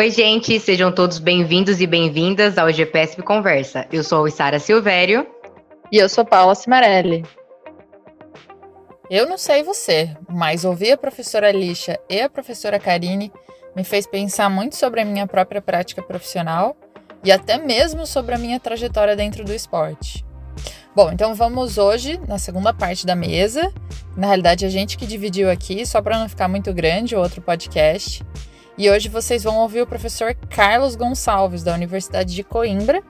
Oi, gente, sejam todos bem-vindos e bem-vindas ao GPSP Conversa. Eu sou a Sara Silvério. E eu sou Paula Cimarelli. Eu não sei você, mas ouvir a professora Lixa e a professora Karine me fez pensar muito sobre a minha própria prática profissional e até mesmo sobre a minha trajetória dentro do esporte. Bom, então vamos hoje na segunda parte da mesa. Na realidade, a gente que dividiu aqui, só para não ficar muito grande, o outro podcast. E hoje vocês vão ouvir o professor Carlos Gonçalves, da Universidade de Coimbra.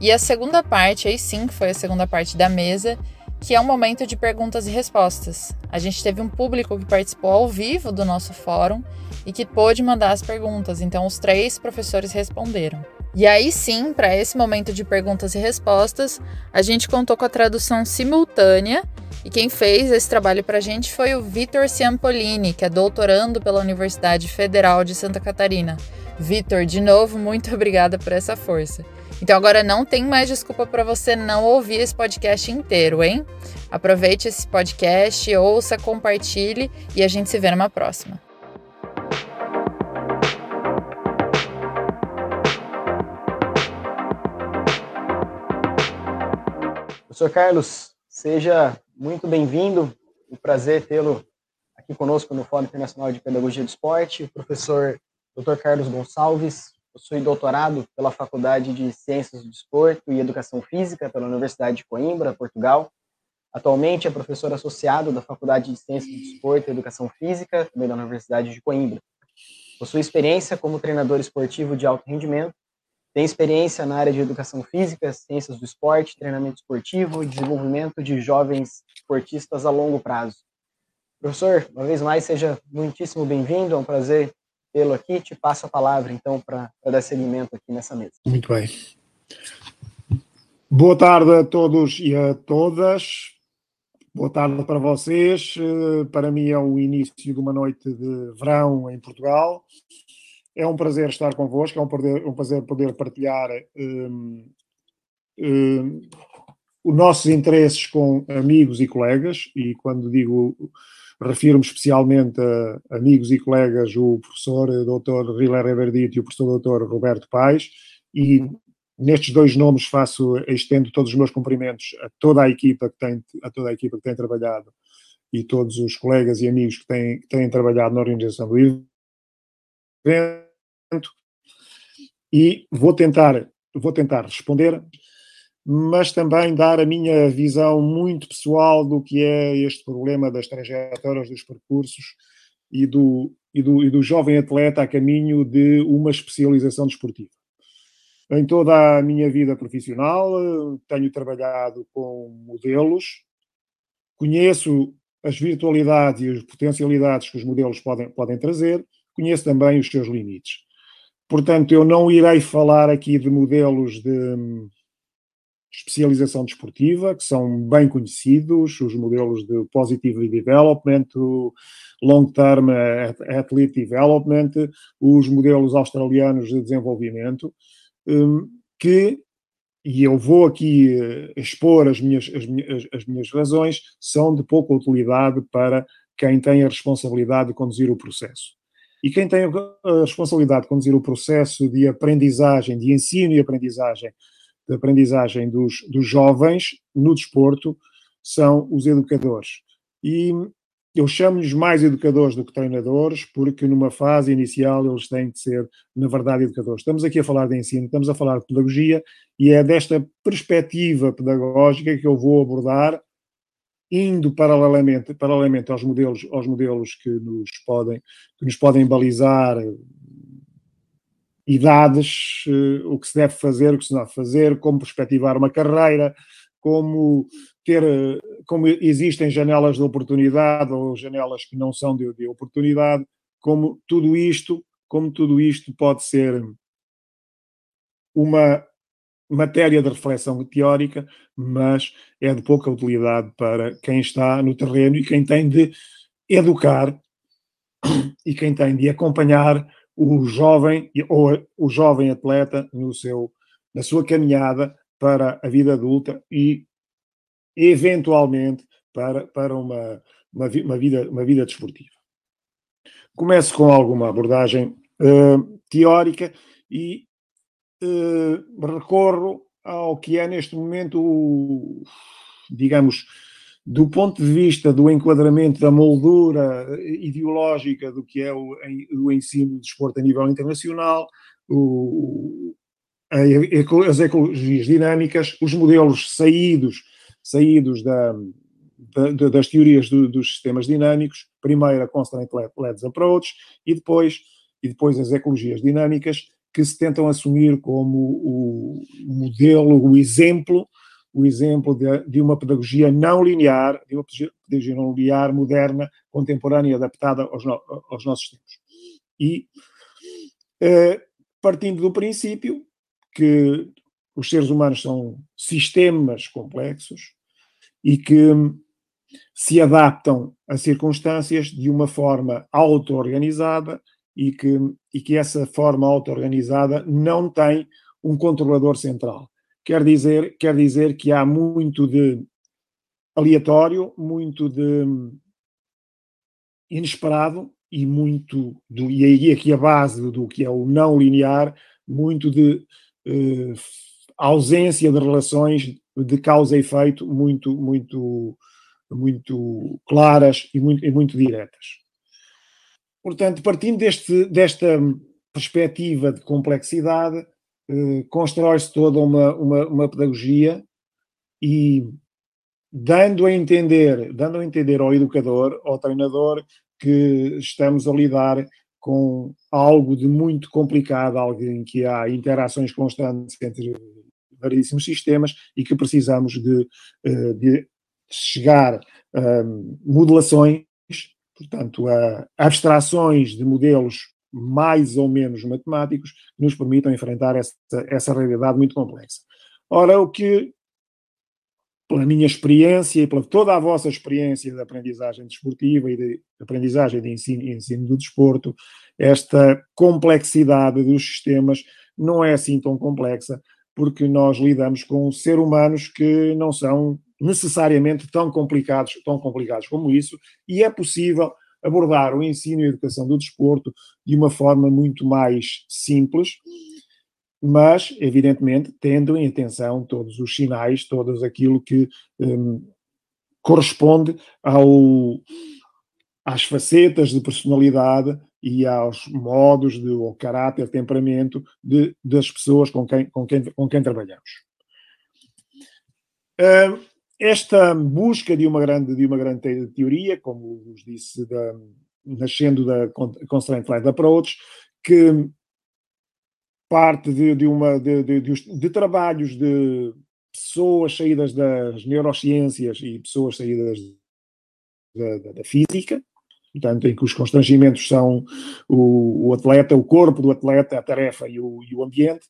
E a segunda parte, aí sim, que foi a segunda parte da mesa, que é um momento de perguntas e respostas. A gente teve um público que participou ao vivo do nosso fórum e que pôde mandar as perguntas, então os três professores responderam. E aí sim, para esse momento de perguntas e respostas, a gente contou com a tradução simultânea e quem fez esse trabalho para a gente foi o Vitor Ciampolini, que é doutorando pela Universidade Federal de Santa Catarina. Vitor, de novo, muito obrigada por essa força. Então agora não tem mais desculpa para você não ouvir esse podcast inteiro, hein? Aproveite esse podcast, ouça, compartilhe e a gente se vê numa próxima. Professor Carlos, seja muito bem-vindo. Um prazer tê-lo aqui conosco no Fórum Internacional de Pedagogia do Esporte. O professor Dr. Carlos Gonçalves, possui doutorado pela Faculdade de Ciências do Desporto e Educação Física pela Universidade de Coimbra, Portugal. Atualmente é professor associado da Faculdade de Ciências do Desporto e Educação Física, também da Universidade de Coimbra. Possui experiência como treinador esportivo de alto rendimento, tem experiência na área de educação física, ciências do esporte, treinamento esportivo e desenvolvimento de jovens esportistas a longo prazo. Professor, uma vez mais, seja muitíssimo bem-vindo, é um prazer tê-lo aqui. Te passo a palavra, então, para dar seguimento aqui nessa mesa. Muito bem. Boa tarde a todos e a todas. Boa tarde para vocês. Eh, para mim é o início de uma noite de verão em Portugal. É um prazer estar convosco, é um prazer, um prazer poder partilhar um, um, os nossos interesses com amigos e colegas, e quando digo refiro-me especialmente a amigos e colegas, o professor Dr. Riller Everdito e o professor Dr. Roberto Paes, e nestes dois nomes faço, estendo todos os meus cumprimentos a toda a equipa que tem, a toda a equipa que tem trabalhado e todos os colegas e amigos que têm, que têm trabalhado na organização do evento. E vou tentar, vou tentar responder mas também dar a minha visão muito pessoal do que é este problema das trajetórias dos percursos e do, e do, e do jovem atleta a caminho de uma especialização desportiva. Em toda a minha vida profissional, tenho trabalhado com modelos, conheço as virtualidades e as potencialidades que os modelos podem, podem trazer, conheço também os seus limites. Portanto, eu não irei falar aqui de modelos de especialização desportiva, que são bem conhecidos, os modelos de Positive Development, Long Term Athlete Development, os modelos australianos de desenvolvimento, hum, que, e eu vou aqui eh, expor as minhas, as minhas, as minhas razões, são de pouca utilidade para quem tem a responsabilidade de conduzir o processo. E quem tem a responsabilidade de conduzir o processo de aprendizagem, de ensino e aprendizagem de aprendizagem dos, dos jovens no desporto são os educadores. E eu chamo-lhes mais educadores do que treinadores, porque numa fase inicial eles têm de ser, na verdade, educadores. Estamos aqui a falar de ensino, estamos a falar de pedagogia, e é desta perspectiva pedagógica que eu vou abordar, indo paralelamente, paralelamente aos modelos, aos modelos que nos podem, que nos podem balizar idades, eh, o que se deve fazer, o que se não deve fazer, como perspectivar uma carreira, como ter, eh, como existem janelas de oportunidade ou janelas que não são de, de oportunidade, como tudo isto, como tudo isto pode ser uma matéria de reflexão teórica, mas é de pouca utilidade para quem está no terreno e quem tem de educar e quem tem de acompanhar o jovem ou o jovem atleta no seu, na sua caminhada para a vida adulta e eventualmente para, para uma, uma, uma vida, uma vida desportiva. Começo com alguma abordagem uh, teórica e recorro ao que é neste momento, digamos, do ponto de vista do enquadramento da moldura ideológica do que é o, o ensino de desporto a nível internacional, o, as ecologias dinâmicas, os modelos saídos, saídos da, da, das teorias do, dos sistemas dinâmicos, primeiro a Constraint Led Approach e depois, e depois as ecologias dinâmicas, que se tentam assumir como o modelo, o exemplo, o exemplo de, de uma pedagogia não linear, de uma pedagogia não linear, moderna, contemporânea, adaptada aos, no, aos nossos tempos. E eh, partindo do princípio que os seres humanos são sistemas complexos e que se adaptam a circunstâncias de uma forma auto-organizada e que, e que essa forma auto-organizada não tem um controlador central. Quer dizer, quer dizer que há muito de aleatório, muito de inesperado e muito do, e aí aqui a base do que é o não linear, muito de eh, ausência de relações de causa e efeito muito muito muito claras e muito, e muito diretas. Portanto, partindo deste, desta perspectiva de complexidade, eh, constrói-se toda uma, uma, uma, pedagogia e dando a entender, dando a entender ao educador, ao treinador, que estamos a lidar com algo de muito complicado, algo em que há interações constantes entre variedíssimos sistemas e que precisamos de, eh, de chegar a modelações portanto, a abstrações de modelos mais ou menos matemáticos que nos permitam enfrentar essa, essa realidade muito complexa. Ora, o que, pela minha experiência e pela toda a vossa experiência de aprendizagem desportiva e de aprendizagem de ensino, ensino do desporto, esta complexidade dos sistemas não é assim tão complexa, porque nós lidamos com seres humanos que não são necessariamente tão complicados, tão complicados como isso, e é possível abordar o ensino e a educação do desporto de uma forma muito mais simples, mas, evidentemente, tendo em atenção todos os sinais, todos aquilo que um, corresponde ao, às facetas de personalidade e aos modos de, ou caráter, temperamento de, das pessoas com quem, com quem, com quem trabalhamos. Uh, esta busca de uma grande, de uma grande teoria, como vos disse, da, nascendo da Constraint Led Approach, que parte de, de uma, de, de, de, trabalhos de pessoas saídas das neurociências e pessoas saídas da, da, da física, portanto, em que os constrangimentos são o, o, atleta, o corpo do atleta, a tarefa e o, e o ambiente,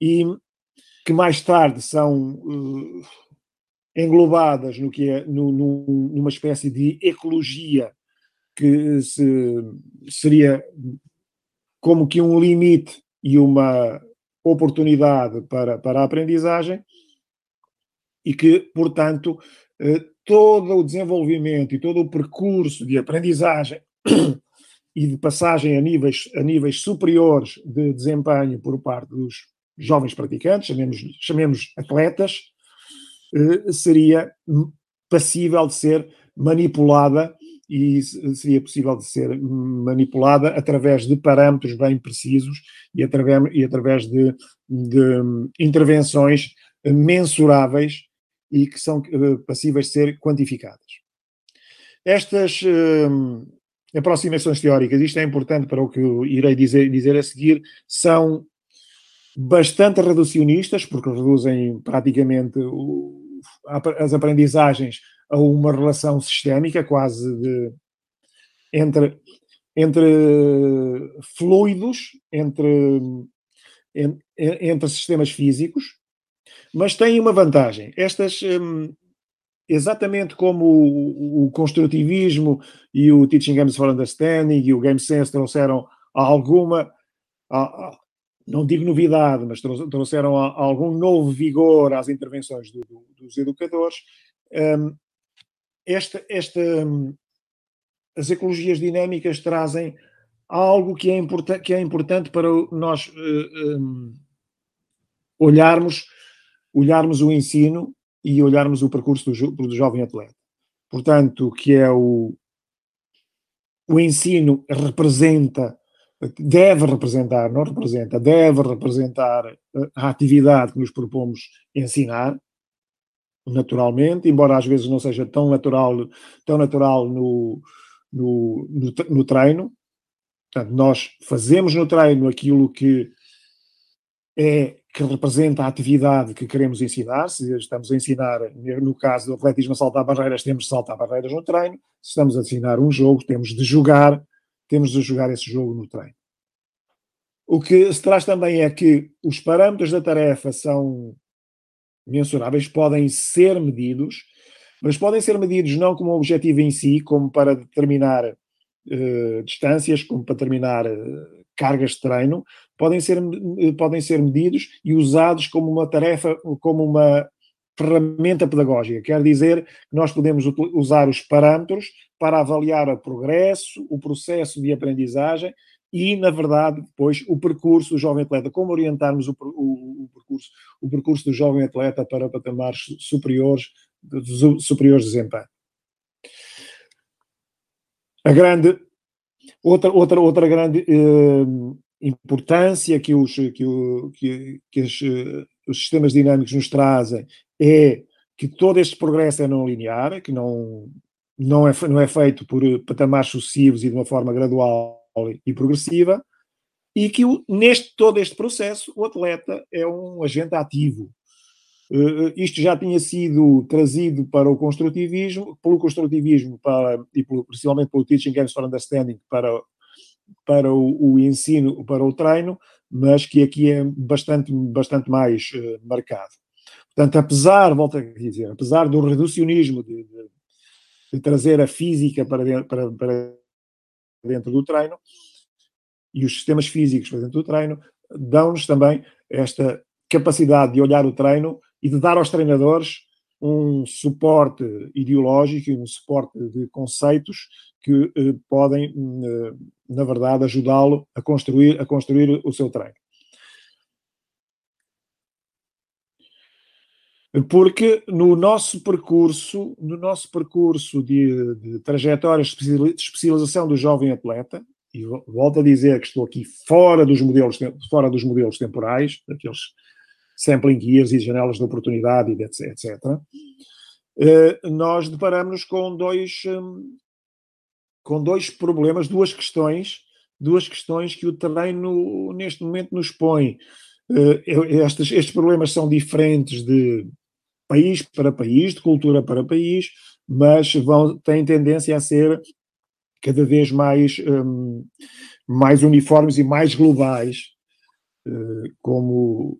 e que mais tarde são uh, englobadas no que é no, no, numa espécie de ecologia que se, seria como que um limite e uma oportunidade para, para a aprendizagem e que, portanto, eh, todo o desenvolvimento e todo o percurso de aprendizagem e de passagem a níveis, a níveis superiores de desempenho por parte dos jovens praticantes, chamemos, chamemos atletas, seria passível de ser manipulada e seria possível de ser manipulada através de parâmetros bem precisos e através, e através de, de intervenções mensuráveis e que são eh, passíveis de ser quantificadas. Estas uh, aproximações teóricas, isto é importante para o que eu irei dizer, dizer a seguir, são bastante reducionistas, porque reduzem praticamente as aprendizagens a uma relação sistémica, quase de, entre, entre fluidos, entre, entre sistemas físicos, mas tem uma vantagem. Estas, hum, exatamente como o, o, construtivismo e o Teaching Games for Understanding e o Game Sense trouxeram alguma, não digo novidade, mas trouxeram algum novo vigor às intervenções do, do, dos educadores. Um, esta, esta, um, as ecologias dinâmicas trazem algo que é, que é importante para nós uh, eh, um, olharmos, olharmos o ensino e olharmos o percurso do, do jovem atleta. Portanto, que é o, o ensino representa, deve representar, não representa, deve representar a atividade que nos propomos ensinar, naturalmente, embora às vezes não seja tão natural, tão natural no, no, no, no treino. Portanto, nós fazemos no treino aquilo que é que representa a atividade que queremos ensinar. Se estamos a ensinar, no caso do atletismo, a saltar barreiras, temos de saltar barreiras no treino. Se estamos a ensinar um jogo, temos de jogar, temos de jogar esse jogo no treino. O que se traz também é que os parâmetros da tarefa são mensuráveis, podem ser medidos, mas podem ser medidos não como objetivo em si, como para determinar uh, distâncias, como para determinar uh, cargas de treino, podem ser, podem ser medidos e usados como uma tarefa, como uma ferramenta pedagógica. Quer dizer nós podemos usar os parâmetros para avaliar o progresso, o processo de aprendizagem e, na verdade, depois o percurso do jovem atleta, como orientarmos o, o, o percurso, o percurso do jovem atleta para patamares superiores, superiores de desempenho. A grande Outra, outra, outra grande uh, importância que, os, que, o, que, que os, os sistemas dinâmicos nos trazem é que todo este progresso é não linear, que não, não, é, não é feito por patamares sucessivos e de uma forma gradual e progressiva, e que neste todo este processo o atleta é um agente ativo, Uh, isto já tinha sido trazido para o construtivismo, pelo construtivismo para, e pelo, principalmente pelo Teaching Games for Understanding para, para o, o, ensino, para o treino, mas que aqui é bastante, bastante mais uh, marcado. Portanto, apesar, volto a dizer, apesar do reducionismo de, de, de trazer a física para dentro, para, para dentro do treino, e os sistemas físicos para dentro do treino, dão-nos também esta capacidade de olhar o treino e de dar aos treinadores um suporte ideológico e um suporte de conceitos que eh, podem, eh, na verdade, ajudá-lo a construir, a construir o seu treino. Porque no nosso percurso, no nosso percurso de, de trajetória de especialização do jovem atleta, e volto a dizer que estou aqui fora dos modelos, fora dos modelos temporais, daqueles sampling years e janelas de oportunidade, etc. etc. Uh, nós deparamos com dois, um, com dois problemas, duas questões, duas questões que o terreno neste momento nos põe. Uh, estes, estes problemas são diferentes de país para país, de cultura para país, mas vão, têm tendência a ser cada vez mais, um, mais uniformes e mais globais, uh, como,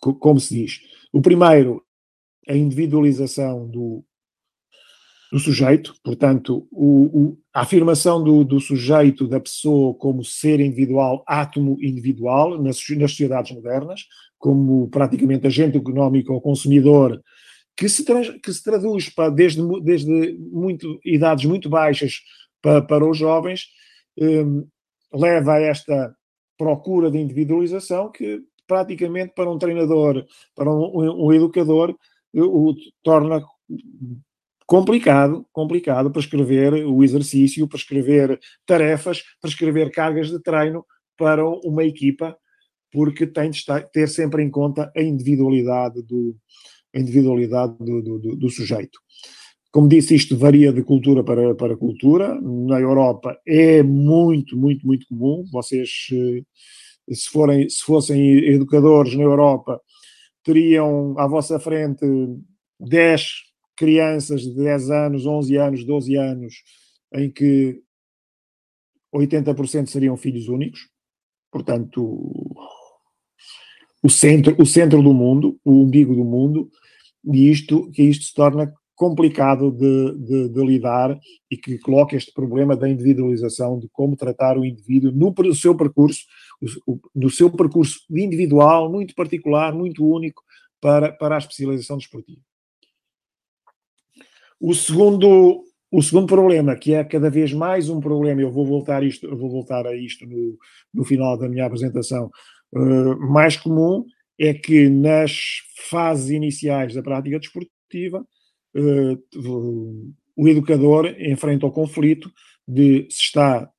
como se diz. O primeiro, a individualização do, do sujeito, portanto, o, o, a afirmação do, do, sujeito, da pessoa como ser individual, átomo individual, nas, nas sociedades modernas, como praticamente agente económico ou consumidor, que se, que se traduz para, desde, desde muito, idades muito baixas para, para os jovens, um, leva a esta procura de individualização que praticamente para um treinador, para um, um educador, o torna complicado, complicado para escrever o exercício, para escrever tarefas, para escrever cargas de treino para uma equipa, porque tem de estar, ter sempre em conta a individualidade do, a individualidade do, do, do, sujeito. Como disse, isto varia de cultura para, para cultura. Na Europa é muito, muito, muito comum. Vocês eh, se, forem, se fossem educadores na Europa, teriam à vossa frente 10 crianças de 10 anos, 11 anos, 12 anos, em que 80% seriam filhos únicos, portanto, o centro, o centro do mundo, o umbigo do mundo, e isto, que isto se torna complicado de, de, de, lidar e que coloca este problema da individualização, de como tratar o indivíduo no seu percurso, no seu percurso individual, muito particular, muito único, para, para a especialização desportiva. O segundo, o segundo problema, que é cada vez mais um problema, eu vou voltar, isto, eu vou voltar a isto no, no final da minha apresentação, uh, mais comum, é que nas fases iniciais da prática desportiva, uh, o educador enfrenta o conflito de se está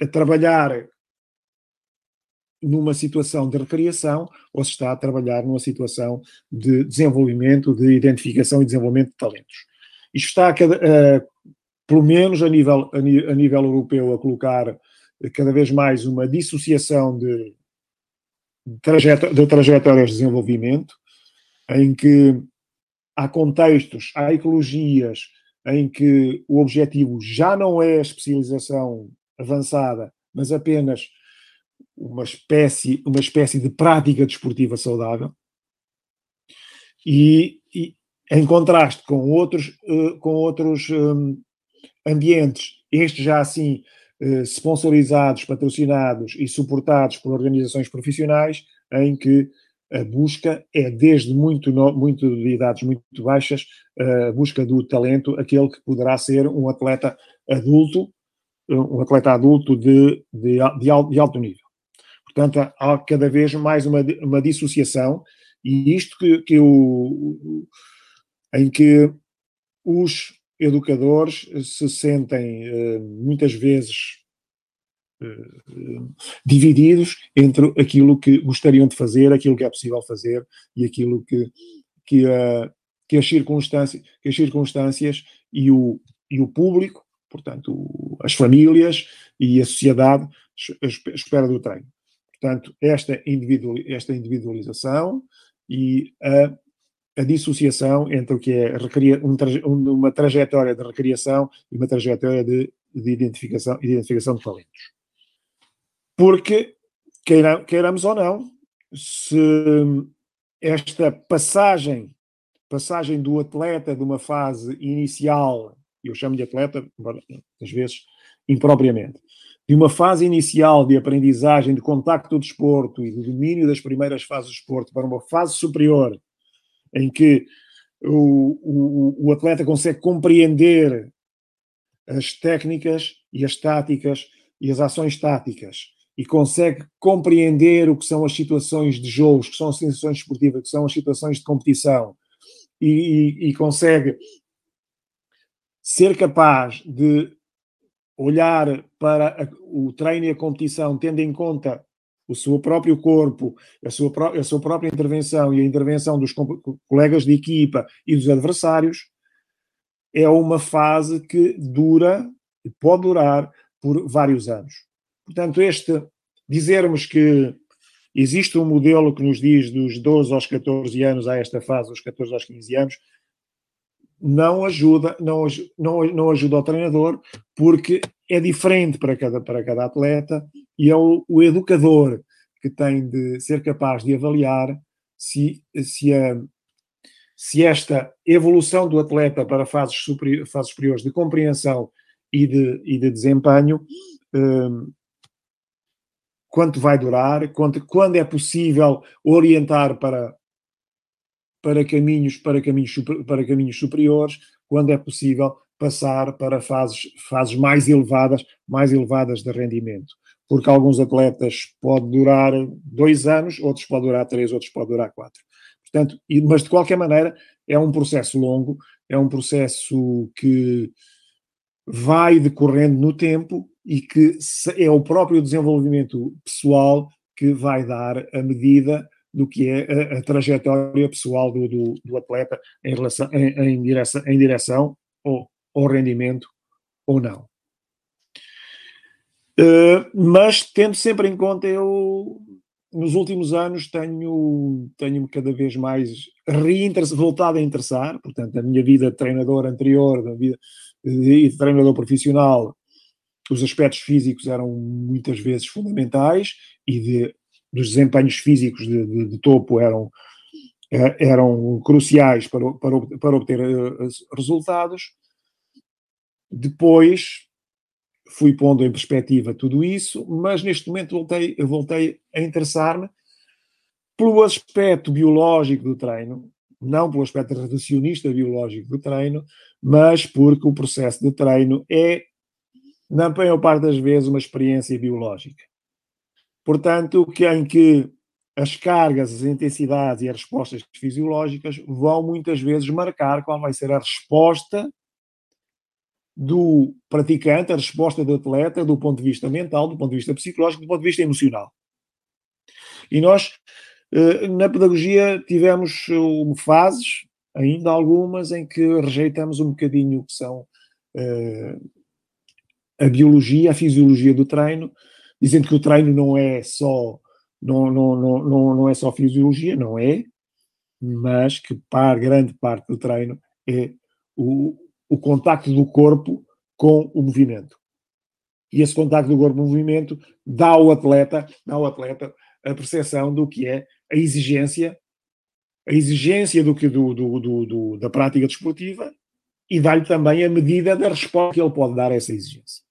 a trabalhar numa situação de recriação ou se está a trabalhar numa situação de desenvolvimento, de identificação e desenvolvimento de talentos. Isto está, uh, pelo menos a nível, a nível europeu, a colocar cada vez mais uma dissociação de, de, trajet de trajetórias de desenvolvimento, em que há contextos, há ecologias em que o objetivo já não é a especialização avançada, mas apenas uma espécie, uma espécie de prática desportiva saudável. E, e em contraste com outros, uh, com outros um, ambientes, estes já assim uh, sponsorizados, patrocinados e suportados por organizações profissionais, em que a busca é desde muito, muito de idades muito baixas, a busca do talento, aquele que poderá ser um atleta adulto, um atleta adulto de, de, de alto nível. Portanto, há cada vez mais uma, uma dissociação, e isto que, que o, em que os educadores se sentem eh, muitas vezes eh, divididos entre aquilo que gostariam de fazer, aquilo que é possível fazer e aquilo que, que, uh, que, as, circunstâncias, que as circunstâncias e o, e o público, portanto, as famílias e a sociedade espera do treino. Portanto, esta individualização e a, a, dissociação entre o que é um, uma trajetória de recriação e uma trajetória de, de identificação, identificação de talentos. Porque, queira, queiramos ou não, se esta passagem, passagem do atleta de uma fase inicial, eu chamo de atleta, às vezes impropriamente, de uma fase inicial de aprendizagem, de contacto do desporto e do domínio das primeiras fases do desporto para uma fase superior, em que o, o, o atleta consegue compreender as técnicas e as táticas e as ações táticas e consegue compreender o que são as situações de jogos, que são as situações esportivas, que são as situações de competição, e, e, e consegue ser capaz de olhar para o treino e a competição, tendo em conta o seu próprio corpo, a sua, a sua própria intervenção e a intervenção dos colegas de equipa e dos adversários, é uma fase que dura e pode durar por vários anos. Portanto, este dizermos que existe um modelo que nos diz dos 12 aos 14 anos a esta fase, dos 14 aos 15 anos, não ajuda, não, não, não ajuda ao treinador, porque é diferente para cada, para cada atleta e é o, o educador que tem de ser capaz de avaliar se, se, a, se esta evolução do atleta para fases, superior, fases superiores de compreensão e de, e de desempenho um, quanto vai durar, quanto, quando é possível orientar para, para caminhos, para caminhos, para caminhos superiores, quando é possível passar para fases, fases mais elevadas, mais elevadas de rendimento. Porque alguns atletas pode durar dois anos, outros pode durar três, outros pode durar quatro. Portanto, mas de qualquer maneira é um processo longo, é um processo que vai decorrendo no tempo e que é o próprio desenvolvimento pessoal que vai dar a medida do que é a, a trajetória pessoal do, do, do, atleta em, relação, em, em, direção, em direção ao, ao rendimento ou não. Uh, mas tendo sempre em conta, eu nos últimos anos tenho, tenho cada vez mais voltado a interessar, portanto, a minha vida de treinador anterior, da vida de treinador profissional, os aspectos físicos eram muitas vezes fundamentais e de, dos desempenhos físicos de, de, de topo eram, eh, eram cruciais para, para, para obter eh, resultados. Depois fui pondo em perspectiva tudo isso, mas neste momento voltei, voltei a interessar-me pelo aspecto biológico do treino, não pelo aspecto reducionista biológico do treino, mas porque o processo de treino é, na maior parte das vezes, uma experiência biológica. Portanto, que, em que as cargas, as intensidades e as respostas fisiológicas vão muitas vezes marcar qual vai ser a resposta do praticante, a resposta do atleta, do ponto de vista mental, do ponto de vista psicológico, do ponto de vista emocional. E nós, eh, na pedagogia, tivemos fases, ainda algumas, em que rejeitamos um bocadinho o que são eh, a biologia, a fisiologia do treino, dizendo que o treino não é só não, não, não, não, não é só fisiologia, não é, mas que para grande parte do treino é o, o contacto do corpo com o movimento. E esse contacto do corpo com o movimento dá ao atleta, dá ao atleta a percepção do que é a exigência, a exigência do que do, do, do, do da prática desportiva e dá-lhe também a medida da resposta que ele pode dar a essa exigência.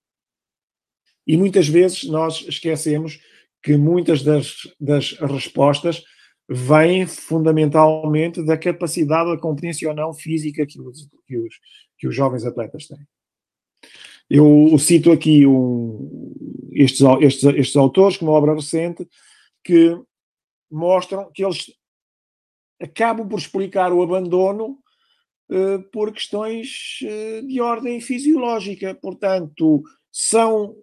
E muitas vezes nós esquecemos que muitas das, das respostas vêm fundamentalmente da capacidade, da competência ou não física que os, que os, que os jovens atletas têm. Eu cito aqui um, estes, estes, estes autores, como obra recente, que mostram que eles acabam por explicar o abandono uh, por questões uh, de ordem fisiológica. Portanto, são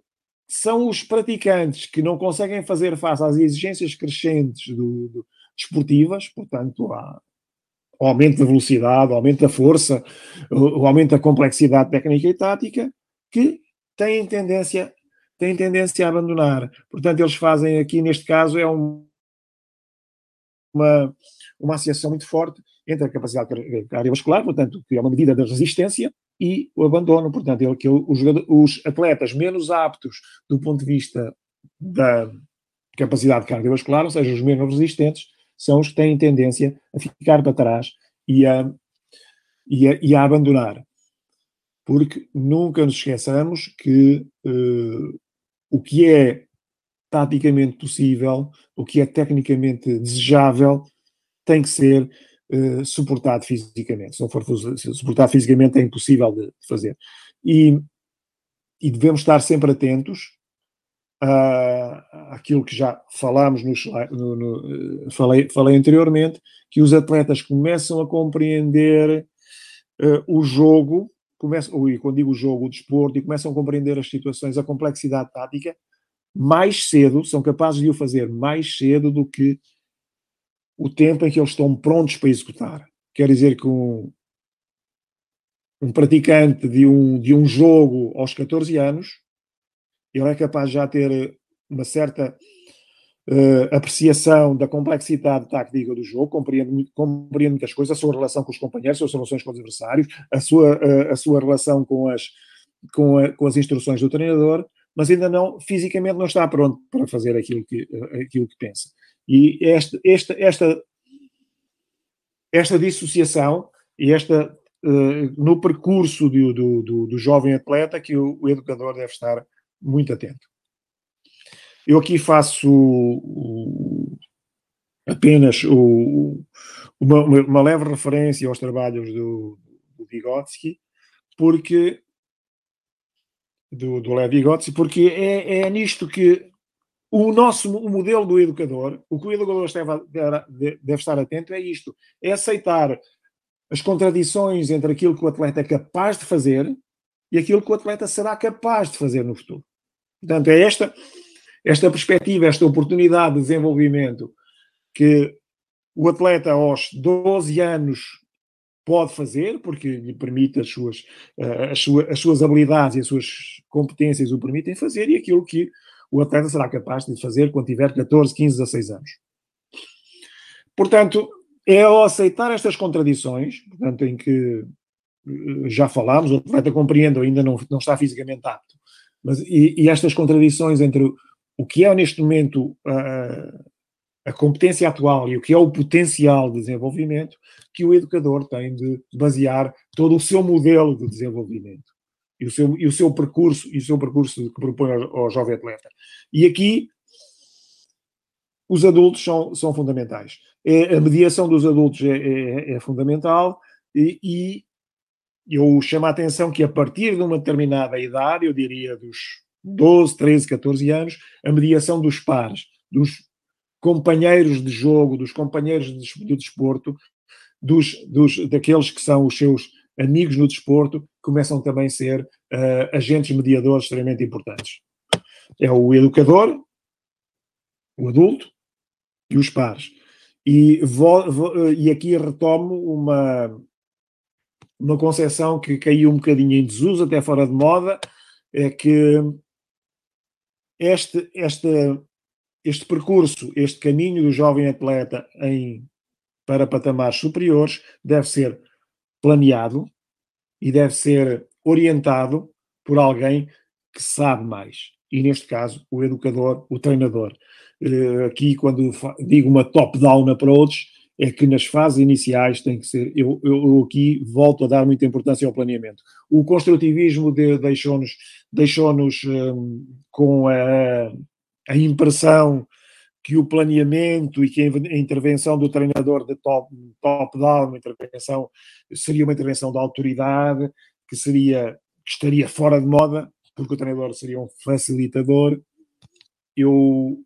são os praticantes que não conseguem fazer face às exigências crescentes do, do, desportivas, portanto, há o aumento da velocidade, o aumento da força, o, aumento da complexidade técnica e tática, que têm tendência, têm tendência a abandonar. Portanto, eles fazem aqui, neste caso, é um, uma, uma associação muito forte entre a capacidade cardiovascular, portanto, que é uma medida da resistência, e o abandono. Portanto, ele, que os, os atletas menos aptos do ponto de vista da capacidade cardiovascular, ou seja, os menos resistentes, são os que têm tendência a ficar para trás e a, e a, e a abandonar. Porque nunca nos esqueçamos que uh, o que é taticamente possível, o que é tecnicamente desejável, tem que ser uh, suportado fisicamente. Se não for suportado fisicamente, é impossível de, fazer. E, e, devemos estar sempre atentos àquilo que já falámos no, no, no, falei, falei anteriormente, que os atletas começam a compreender uh, o jogo, começam, e quando digo o jogo, o desporto, e começam a compreender as situações, a complexidade tática, mais cedo, são capazes de o fazer mais cedo do que o tempo em que eles estão prontos para executar. Quer dizer que um, um praticante de um, de um jogo aos 14 anos, ele é capaz de já ter uma certa uh, apreciação da complexidade tática do jogo, compreende, compreende muitas coisas, a sua relação com os companheiros, as suas relações com os adversários, a sua, uh, a sua relação com as, com, a, com as instruções do treinador, mas ainda não, fisicamente não está pronto para fazer aquilo que, aquilo que pensa. E esta, esta, esta, esta dissociação e esta uh, no percurso do, do, do, do, jovem atleta que o, o, educador deve estar muito atento. Eu aqui faço o, apenas uma, uma, leve referência aos trabalhos do, do Vygotsky, porque do, do Lev Vygotsky, porque é, é nisto que o nosso o modelo do educador, o que o educador deve, deve estar atento é isto: é aceitar as contradições entre aquilo que o atleta é capaz de fazer e aquilo que o atleta será capaz de fazer no futuro. Portanto, é esta, esta perspectiva, esta oportunidade de desenvolvimento que o atleta aos 12 anos pode fazer, porque lhe permite as suas, eh, as suas, as suas habilidades e as suas competências o permitem fazer, e aquilo que o atleta será capaz de fazer quando tiver 14, 15, 16 anos. Portanto, é ao aceitar estas contradições, portanto, em que eh, já falámos, o atleta compreende, ainda não, não está fisicamente apto, mas, e, e estas contradições entre o que é neste momento a, a competência atual e o que é o potencial de desenvolvimento, que o educador tem de basear todo o seu modelo de desenvolvimento e o seu, e o seu percurso e o seu percurso que propõe ao, ao jovem atleta. E aqui os adultos são, são fundamentais. É, a mediação dos adultos é, é, é fundamental e, e, eu chamo a atenção que a partir de uma determinada idade, eu diria dos 12, 13, 14 anos, a mediação dos pares, dos companheiros de jogo, dos companheiros de desporto, dos, dos, daqueles que são os seus amigos no desporto, começam também a ser uh, agentes mediadores extremamente importantes. É o educador, o adulto e os pares. E, e aqui retomo uma, uma concepção que caiu um bocadinho em desuso, até fora de moda, é que este, este, este percurso, este caminho do jovem atleta em, para patamares superiores deve ser planeado e deve ser orientado por alguém que sabe mais. E neste caso, o educador, o treinador. Uh, aqui, quando digo uma top-down approach, é que nas fases iniciais tem que ser. Eu, eu aqui volto a dar muita importância ao planeamento. O construtivismo de, deixou-nos deixou-nos um, com a, a impressão que o planeamento e que a intervenção do treinador de top-down, top uma intervenção, seria uma intervenção da autoridade, que seria que estaria fora de moda, porque o treinador seria um facilitador. Eu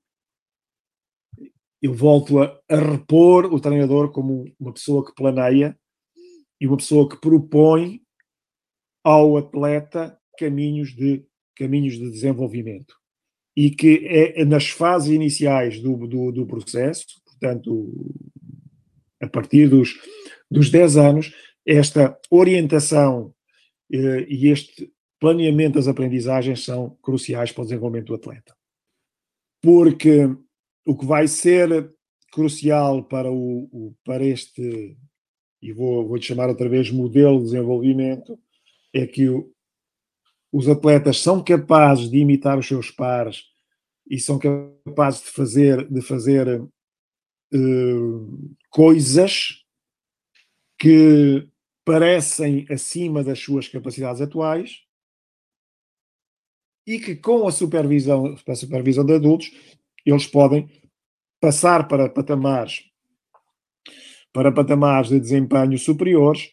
eu volto a, a, repor o treinador como uma pessoa que planeia e uma pessoa que propõe ao atleta caminhos de caminhos de desenvolvimento e que é, é nas fases iniciais do, do, do processo, portanto, a partir dos, dos 10 anos, esta orientação eh, e este planeamento das aprendizagens são cruciais para o desenvolvimento do atleta. Porque o que vai ser crucial para, o, o para este, e vou, vou chamar outra vez modelo de desenvolvimento, é que o, os atletas são capazes de imitar os seus pares e são capazes de fazer, de fazer uh, coisas que parecem acima das suas capacidades atuais e que com a supervisão, a supervisão de adultos eles podem passar para patamares para patamares de desempenho superiores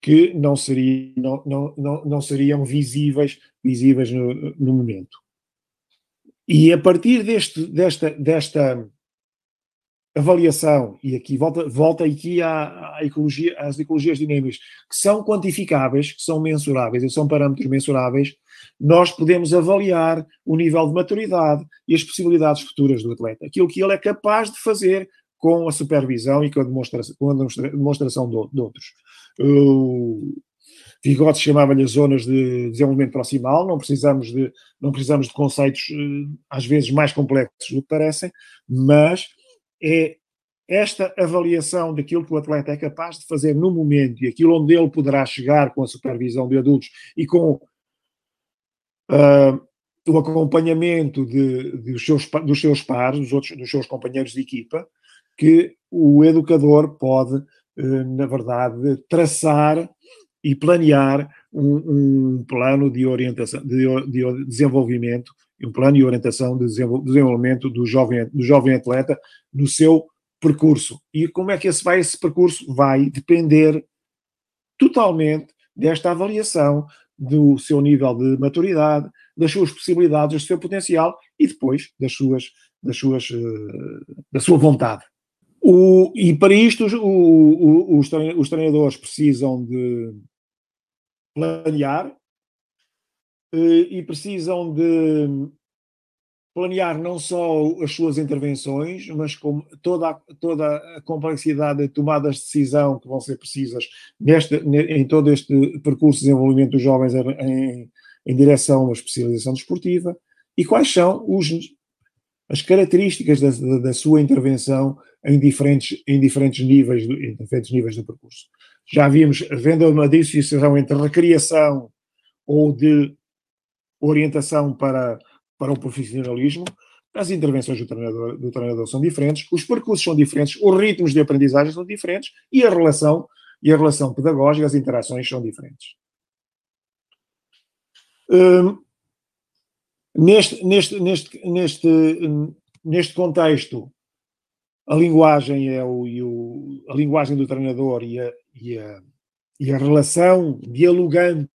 que não, seria, não, não, não, seriam visíveis, visíveis no, no momento. E a partir deste, desta, desta avaliação, e aqui volta, volta aqui à, à ecologia, às ecologias dinâmicas, que são quantificáveis, que são mensuráveis e são parâmetros mensuráveis, nós podemos avaliar o nível de maturidade e as possibilidades futuras do atleta, aquilo que ele é capaz de fazer com a supervisão e com a demonstração, com a demonstração de, de outros. O Vigote chamava-lhe as zonas de desenvolvimento proximal, não precisamos de, não precisamos de conceitos eh, às vezes mais complexos do que parecem, mas é esta avaliação daquilo que o atleta é capaz de fazer no momento e aquilo onde ele poderá chegar com a supervisão de adultos e com uh, o acompanhamento de, de dos, seus, dos seus pares, dos, outros, dos seus companheiros de equipa, que o educador pode, na verdade, traçar e planear um, um plano de orientação, de, de desenvolvimento um plano e orientação de desenvolvimento do jovem, do jovem atleta no seu percurso. E como é que esse vai esse percurso? Vai depender totalmente desta avaliação do seu nível de maturidade, das suas possibilidades, do seu potencial e depois das suas, das suas, eh, da sua vontade. O, e para isto o, o, os treinadores precisam de planear, eh, e precisam de planear não só as suas intervenções, mas com toda a, toda a complexidade de tomadas de decisão que vão ser precisas neste, em todo este percurso de desenvolvimento dos jovens em, em direção a uma especialização desportiva e quais são os, as características da, da, sua intervenção em diferentes, em diferentes níveis, em diferentes níveis do percurso. Já vimos, havendo uma dissociação entre recriação ou de orientação para, para o profissionalismo, as intervenções do treinador, do treinador são diferentes, os percursos são diferentes, os ritmos de aprendizagem são diferentes e a relação e a relação pedagógica, as interações são diferentes. Hum, neste, neste, neste, neste, neste contexto, a linguagem é o, o, a linguagem do treinador e a, e a, e a relação dialogante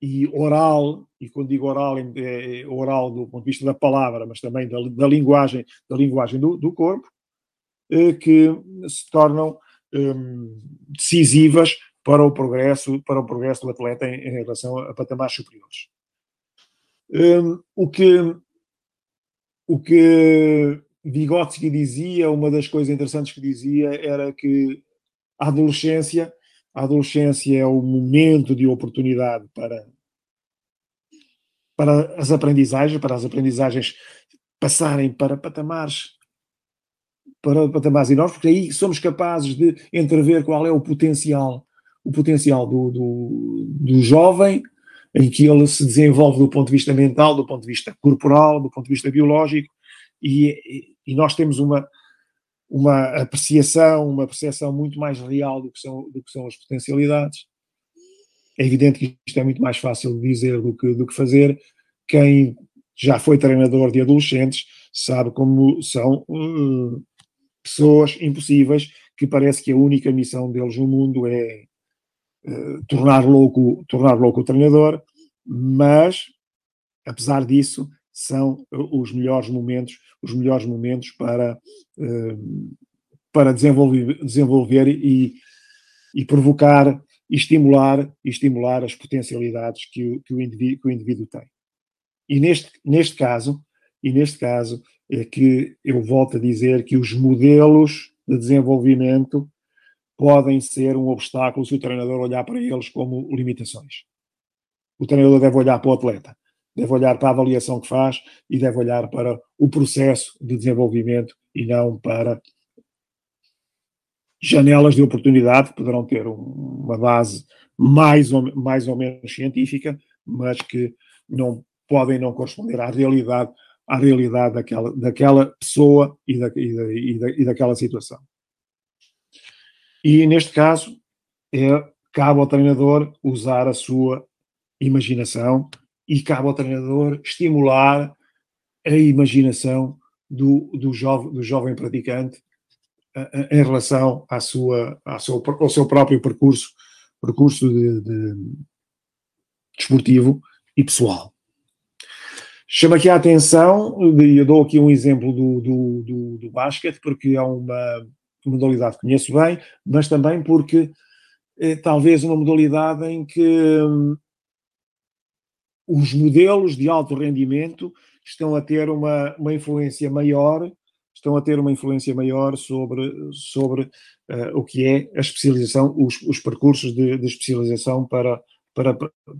e oral, e quando digo oral, é, é oral do ponto de vista da palavra, mas também da, da linguagem, da linguagem do, do corpo, eh, que se tornam um, decisivas para o progresso, para o progresso do atleta em, em relação a, a patamares superiores. Um, o que o que Vygotsky dizia, uma das coisas interessantes que dizia era que a adolescência, a adolescência é o momento de oportunidade para para as aprendizagens, para as aprendizagens passarem para patamares para patamares enormes, porque aí somos capazes de entrever qual é o potencial, o potencial do, do, do jovem, em que ele se desenvolve do ponto de vista mental, do ponto de vista corporal, do ponto de vista biológico, e, e nós temos uma, uma apreciação, uma percepção muito mais real do que, são, do que são as potencialidades. É evidente que isto é muito mais fácil de dizer do que, do que fazer. Quem já foi treinador de adolescentes sabe como são uh, pessoas impossíveis que parece que a única missão deles no mundo é uh, tornar louco, tornar louco o treinador, mas apesar disso são os melhores momentos, os melhores momentos para uh, para desenvolver, desenvolver e, e provocar e estimular e estimular as potencialidades que o, que o, indivíduo, que o indivíduo tem. E neste, neste caso, e neste caso, é que eu volto a dizer que os modelos de desenvolvimento podem ser um obstáculo se o treinador olhar para eles como limitações. O treinador deve olhar para o atleta, deve olhar para a avaliação que faz e deve olhar para o processo de desenvolvimento e não para janelas de oportunidade que poderão ter uma base mais ou, mais ou menos científica, mas que não podem não corresponder à realidade à realidade daquela, daquela pessoa e, da, e, da, e, da, e daquela situação. E neste caso, é, cabe ao treinador usar a sua imaginação e cabe ao treinador estimular a imaginação do, do, jovem, do jovem praticante em relação à sua, à sua, ao seu próprio percurso, percurso de, de desportivo e pessoal. Chama aqui a atenção, eu dou aqui um exemplo do, do, do, do basquete, porque é uma modalidade que conheço bem, mas também porque é talvez uma modalidade em que hum, os modelos de alto rendimento estão a ter uma, uma influência maior, estão a ter uma influência maior sobre, sobre uh, o que é a especialização, os, os percursos de, de especialização para, para,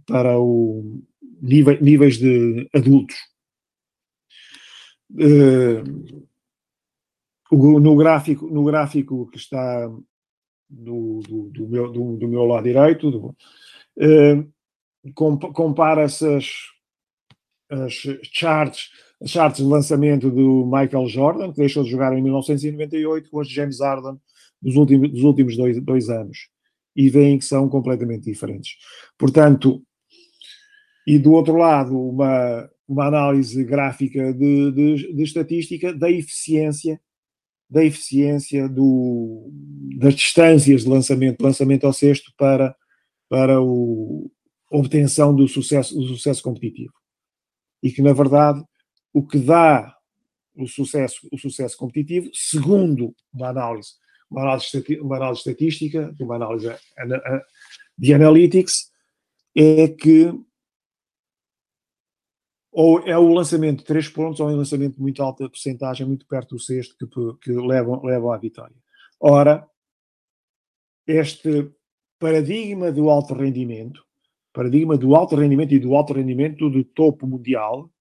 para o, níveis, níveis de adultos. Uh, no, gráfico, no gráfico que está do, do, do meu, do, do, meu lado direito, do, uh, compara-se as, as charts, as charts de lançamento do Michael Jordan, que deixou de jogar em 1998, com as de James Harden dos últimos, dos últimos dois, dois anos. E veem que são completamente diferentes. Portanto, e do outro lado, uma, uma análise gráfica de, de, de estatística da eficiência da eficiência do, das distâncias de lançamento, lançamento ao cesto para, para o, obtenção do sucesso, do sucesso competitivo. E que, na verdade, o que dá o sucesso, o sucesso competitivo, segundo uma análise, uma análise, uma análise estatística, uma análise de analytics, é que ou é o lançamento de três pontos ou é um lançamento de muito alta porcentagem, muito perto do sexto, que, que levam, levam à vitória. Ora, este paradigma do alto rendimento, paradigma do alto rendimento e do alto rendimento do topo mundial,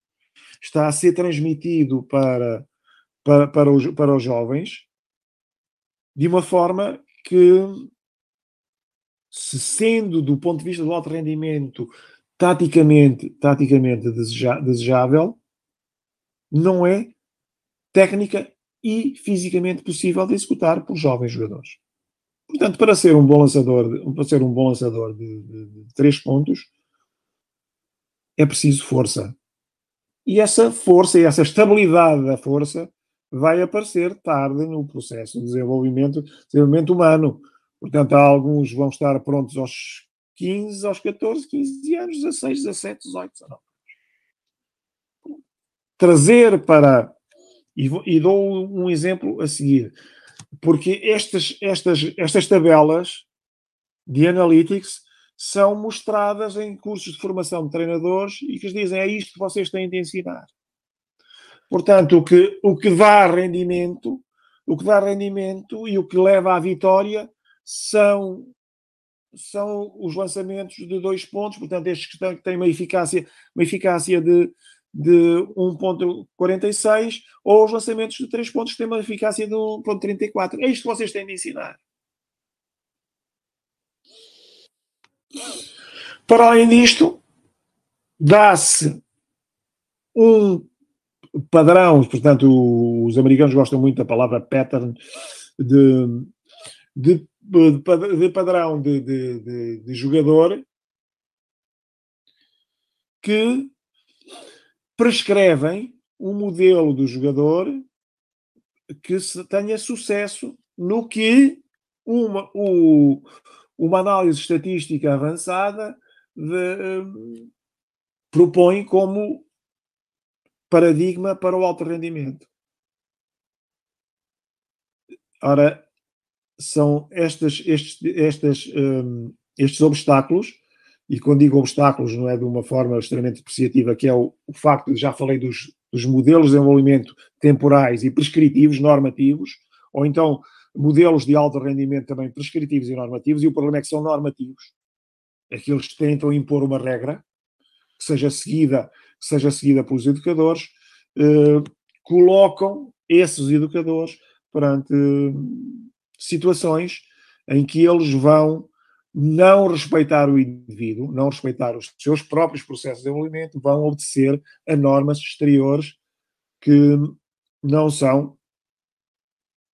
está a ser transmitido para, para, para, os, para os jovens de uma forma que, se sendo do ponto de vista do alto rendimento taticamente, taticamente deseja, desejável, não é técnica e fisicamente possível de executar por jovens jogadores. Portanto, para ser um bom lançador, para ser um bom lançador de, de, de três pontos, é preciso força. E essa força e essa estabilidade da força vai aparecer tarde no processo de desenvolvimento, desenvolvimento humano. Portanto, alguns vão estar prontos aos 15, aos 14, 15 anos, 16, 17, 18, 19. Trazer para. E, e dou um exemplo a seguir. Porque estas, estas, estas tabelas de analytics são mostradas em cursos de formação de treinadores e que dizem é isto que vocês têm de ensinar. Portanto, o que, o que dá rendimento, o que dá rendimento e o que leva à vitória são, são os lançamentos de dois pontos, portanto, estes que têm uma eficácia, uma eficácia de, de 1.46 ou os lançamentos de três pontos que têm uma eficácia de 1.34. É isto que vocês têm de ensinar. Para além disto, dá-se um padrão, portanto, os americanos gostam muito da palavra pattern, de, de, de padrão de, de, de jogador que prescrevem um modelo do jogador que tenha sucesso no que uma, o, uma análise estatística avançada de, um, propõe como paradigma para o alto rendimento. Ora, são estas, estes, estas, um, estes obstáculos, e quando digo obstáculos não é de uma forma extremamente depreciativa, que é o, o facto já falei dos, dos modelos de desenvolvimento temporais e prescritivos, normativos, ou então modelos de alto rendimento também prescritivos e normativos, e o problema é que são normativos. Aqueles que tentam impor uma regra que seja seguida que seja seguida pelos educadores, eh, colocam esses educadores perante situações em que eles vão não respeitar o indivíduo, não respeitar os seus próprios processos de desenvolvimento, vão obedecer a normas exteriores que não são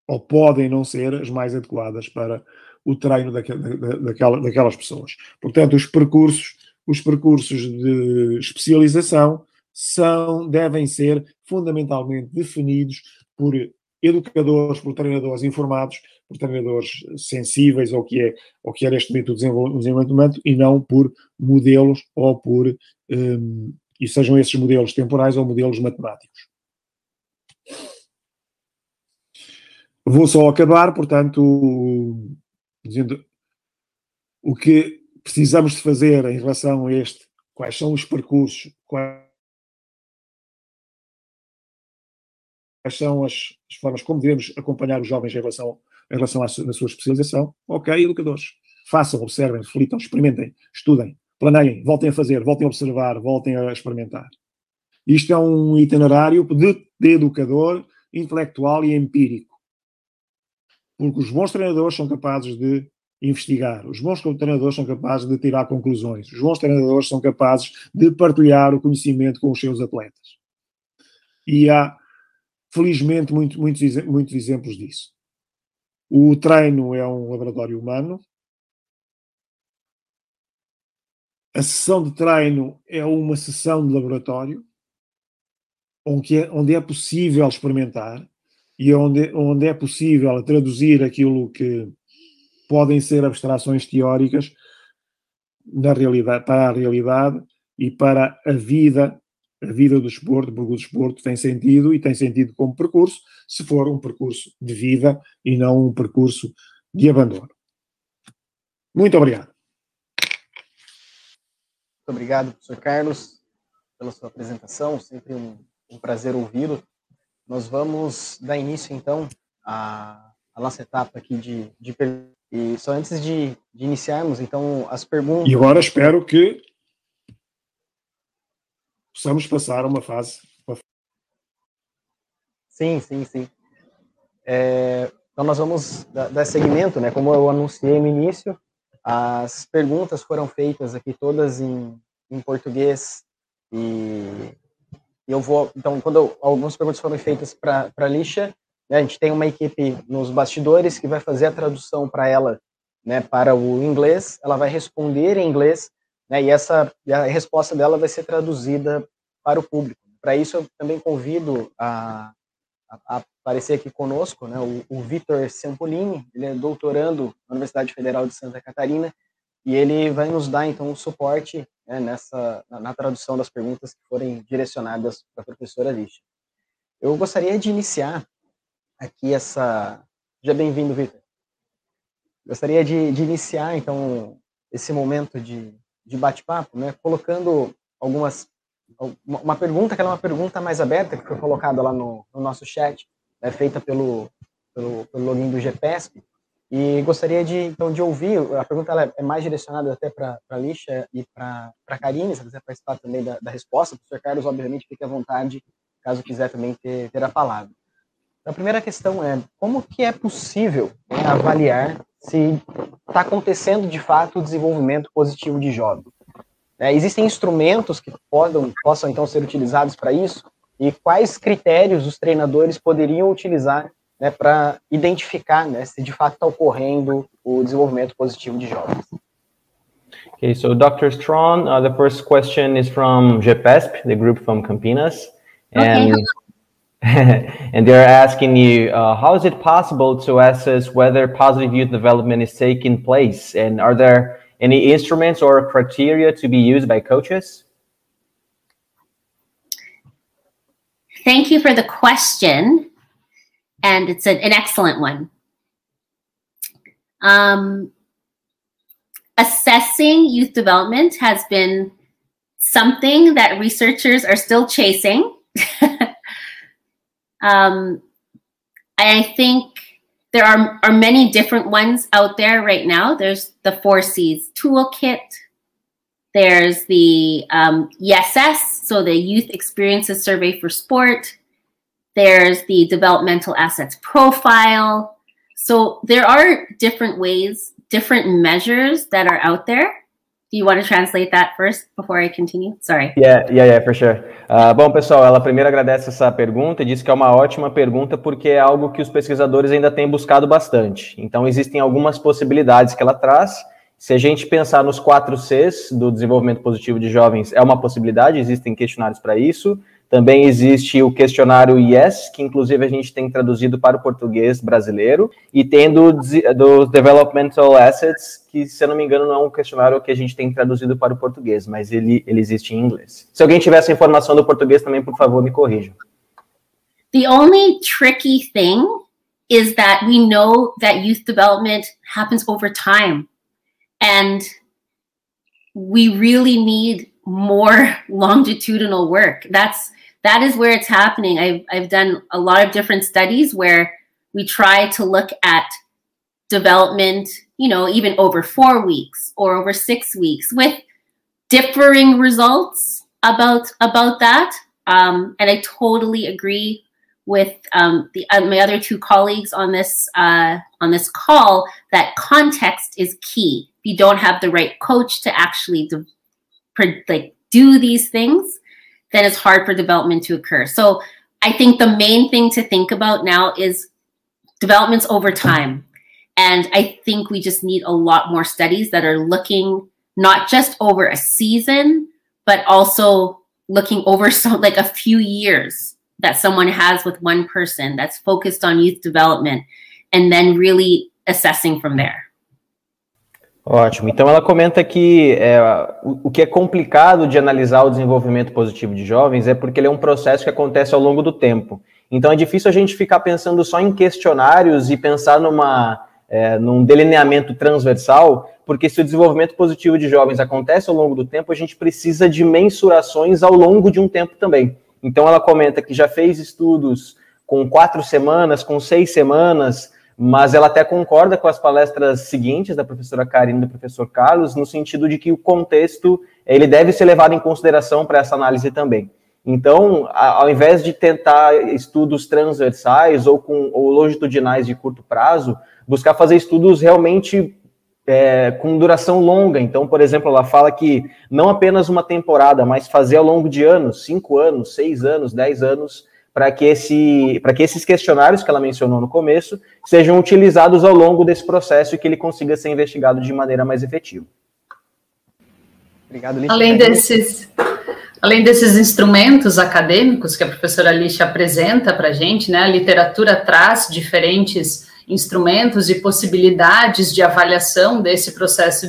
ou podem não ser as mais adequadas para o treino daquela, daquelas pessoas. Portanto, os percursos os percursos de especialização são, devem ser fundamentalmente definidos por educadores, por treinadores informados, por treinadores sensíveis ao que é, ao que é neste momento o desenvolvimento e não por modelos ou por, um, e sejam esses modelos temporais ou modelos matemáticos. Vou só acabar, portanto, dizendo o que precisamos de fazer em relação a este? Quais são os percursos? Quais são as, as formas como devemos acompanhar os jovens em relação, em relação à, na sua especialização? Ok, educadores. Façam, observem, reflitam, experimentem, estudem, planeiem, voltem a fazer, voltem a observar, voltem a experimentar. Isto é um itinerário de, de educador intelectual e empírico. Porque os bons treinadores são capazes de investigar. Os bons treinadores são capazes de tirar conclusões. Os bons treinadores são capazes de partilhar o conhecimento com os seus atletas. E há, felizmente, muito, muitos, muitos exemplos disso. O treino é um laboratório humano. A sessão de treino é uma sessão de laboratório onde é, onde é possível experimentar e onde, onde é possível traduzir aquilo que podem ser abstrações teóricas na realidade, para a realidade e para a vida, a vida do desporto, porque o desporto tem sentido e tem sentido como percurso, se for um percurso de vida e não um percurso de abandono. Muito obrigado. Muito obrigado, professor Carlos, pela sua apresentação, sempre um, um prazer ouvi-lo. Nós vamos dar início, então, à, à nossa etapa aqui de, de perguntas e só antes de, de iniciarmos, então, as perguntas. E agora espero que possamos passar a uma fase. Sim, sim, sim. É, então, nós vamos dar seguimento, né? Como eu anunciei no início, as perguntas foram feitas aqui todas em, em português e eu vou. Então, quando eu, algumas perguntas foram feitas para a Lixa, né? A gente tem uma equipe nos bastidores que vai fazer a tradução para ela, né, para o inglês. Ela vai responder em inglês, né, e essa a resposta dela vai ser traduzida para o público. Para isso, eu também convido a, aparecer aqui conosco, né, o, o Vitor Sempolini, ele é doutorando na Universidade Federal de Santa Catarina e ele vai nos dar então um suporte né, nessa na, na, tradução das perguntas que forem direcionadas para a professora Lixa. Eu gostaria de iniciar aqui essa. Seja bem-vindo, Vitor. Gostaria de, de, iniciar então esse momento de, de bate-papo, né, colocando algumas uma pergunta que é uma pergunta mais aberta que foi colocada lá no, no nosso chat, é né, feita pelo, pelo, pelo login do GPSP, e gostaria de, então, de ouvir, a pergunta ela é mais direcionada até para a Lixa e para a Karine, se quiser participar também da, da resposta. O professor Carlos, obviamente, fique à vontade, caso quiser também ter, ter a palavra. Então, a primeira questão é, como que é possível né, avaliar se está acontecendo, de fato, o desenvolvimento positivo de jovens? É, existem instrumentos que podam, possam, então, ser utilizados para isso? E quais critérios os treinadores poderiam utilizar né, para identificar né, se de fato está ocorrendo o desenvolvimento positivo de jovens. Okay, so Dr. Strawn, uh, the first question is from GEPESP, the group from Campinas, and okay. and they're asking you, uh, how is it possible to assess whether positive youth development is taking place, and are there any instruments or criteria to be used by coaches? Thank you for the question and it's an, an excellent one. Um, assessing youth development has been something that researchers are still chasing. um, I think there are, are many different ones out there right now. There's the Four Cs Toolkit. There's the um, YESS, so the Youth Experiences Survey for Sport. There's the developmental assets profile. So there are different ways, different measures that are out there. Do you want to translate that first before I continue? Sorry. Yeah, yeah, yeah, for sure. Uh, bom, pessoal, ela primeiro agradece essa pergunta e diz que é uma ótima pergunta porque é algo que os pesquisadores ainda têm buscado bastante. Então, existem algumas possibilidades que ela traz. Se a gente pensar nos quatro Cs do desenvolvimento positivo de jovens, é uma possibilidade, existem questionários para isso. Também existe o questionário Yes, que inclusive a gente tem traduzido para o português brasileiro, e tem do, do Developmental Assets, que, se eu não me engano, não é um questionário que a gente tem traduzido para o português, mas ele, ele existe em inglês. Se alguém tiver essa informação do português também, por favor, me corrijam. The only tricky thing is that we know that youth development happens over time. And we really need more longitudinal work. That's that is where it's happening. I've, I've done a lot of different studies where we try to look at development, you know, even over four weeks or over six weeks with differing results about about that. Um, and I totally agree with um, the uh, my other two colleagues on this uh, on this call that context is key. If you don't have the right coach to actually de- like do these things, then it's hard for development to occur. So I think the main thing to think about now is developments over time. And I think we just need a lot more studies that are looking not just over a season, but also looking over so like a few years that someone has with one person that's focused on youth development and then really assessing from there. Ótimo. Então ela comenta que é, o, que é complicado de analisar o desenvolvimento positivo de jovens é porque ele é um processo que acontece ao longo do tempo. Então é difícil a gente ficar pensando só em questionários e pensar numa, é, num delineamento transversal, porque se o desenvolvimento positivo de jovens acontece ao longo do tempo, a gente precisa de mensurações ao longo de um tempo também. Então ela comenta que já fez estudos com quatro semanas, com seis semanas, mas ela até concorda com as palestras seguintes da professora Karine e do professor Carlos, no sentido de que o contexto ele deve ser levado em consideração para essa análise também. Então, ao invés de tentar estudos transversais ou, com, ou longitudinais de curto prazo, buscar fazer estudos realmente é, com duração longa. Então, por exemplo, ela fala que não apenas uma temporada, mas fazer ao longo de anos, cinco anos, seis anos, dez anos, para que, esse, que esses questionários que ela mencionou no começo sejam utilizados ao longo desse processo e que ele consiga ser investigado de maneira mais efetiva. Obrigado. Além desses, além desses instrumentos acadêmicos que a professora Alicia apresenta para a gente, né, a literatura traz diferentes instrumentos e possibilidades de avaliação desse processo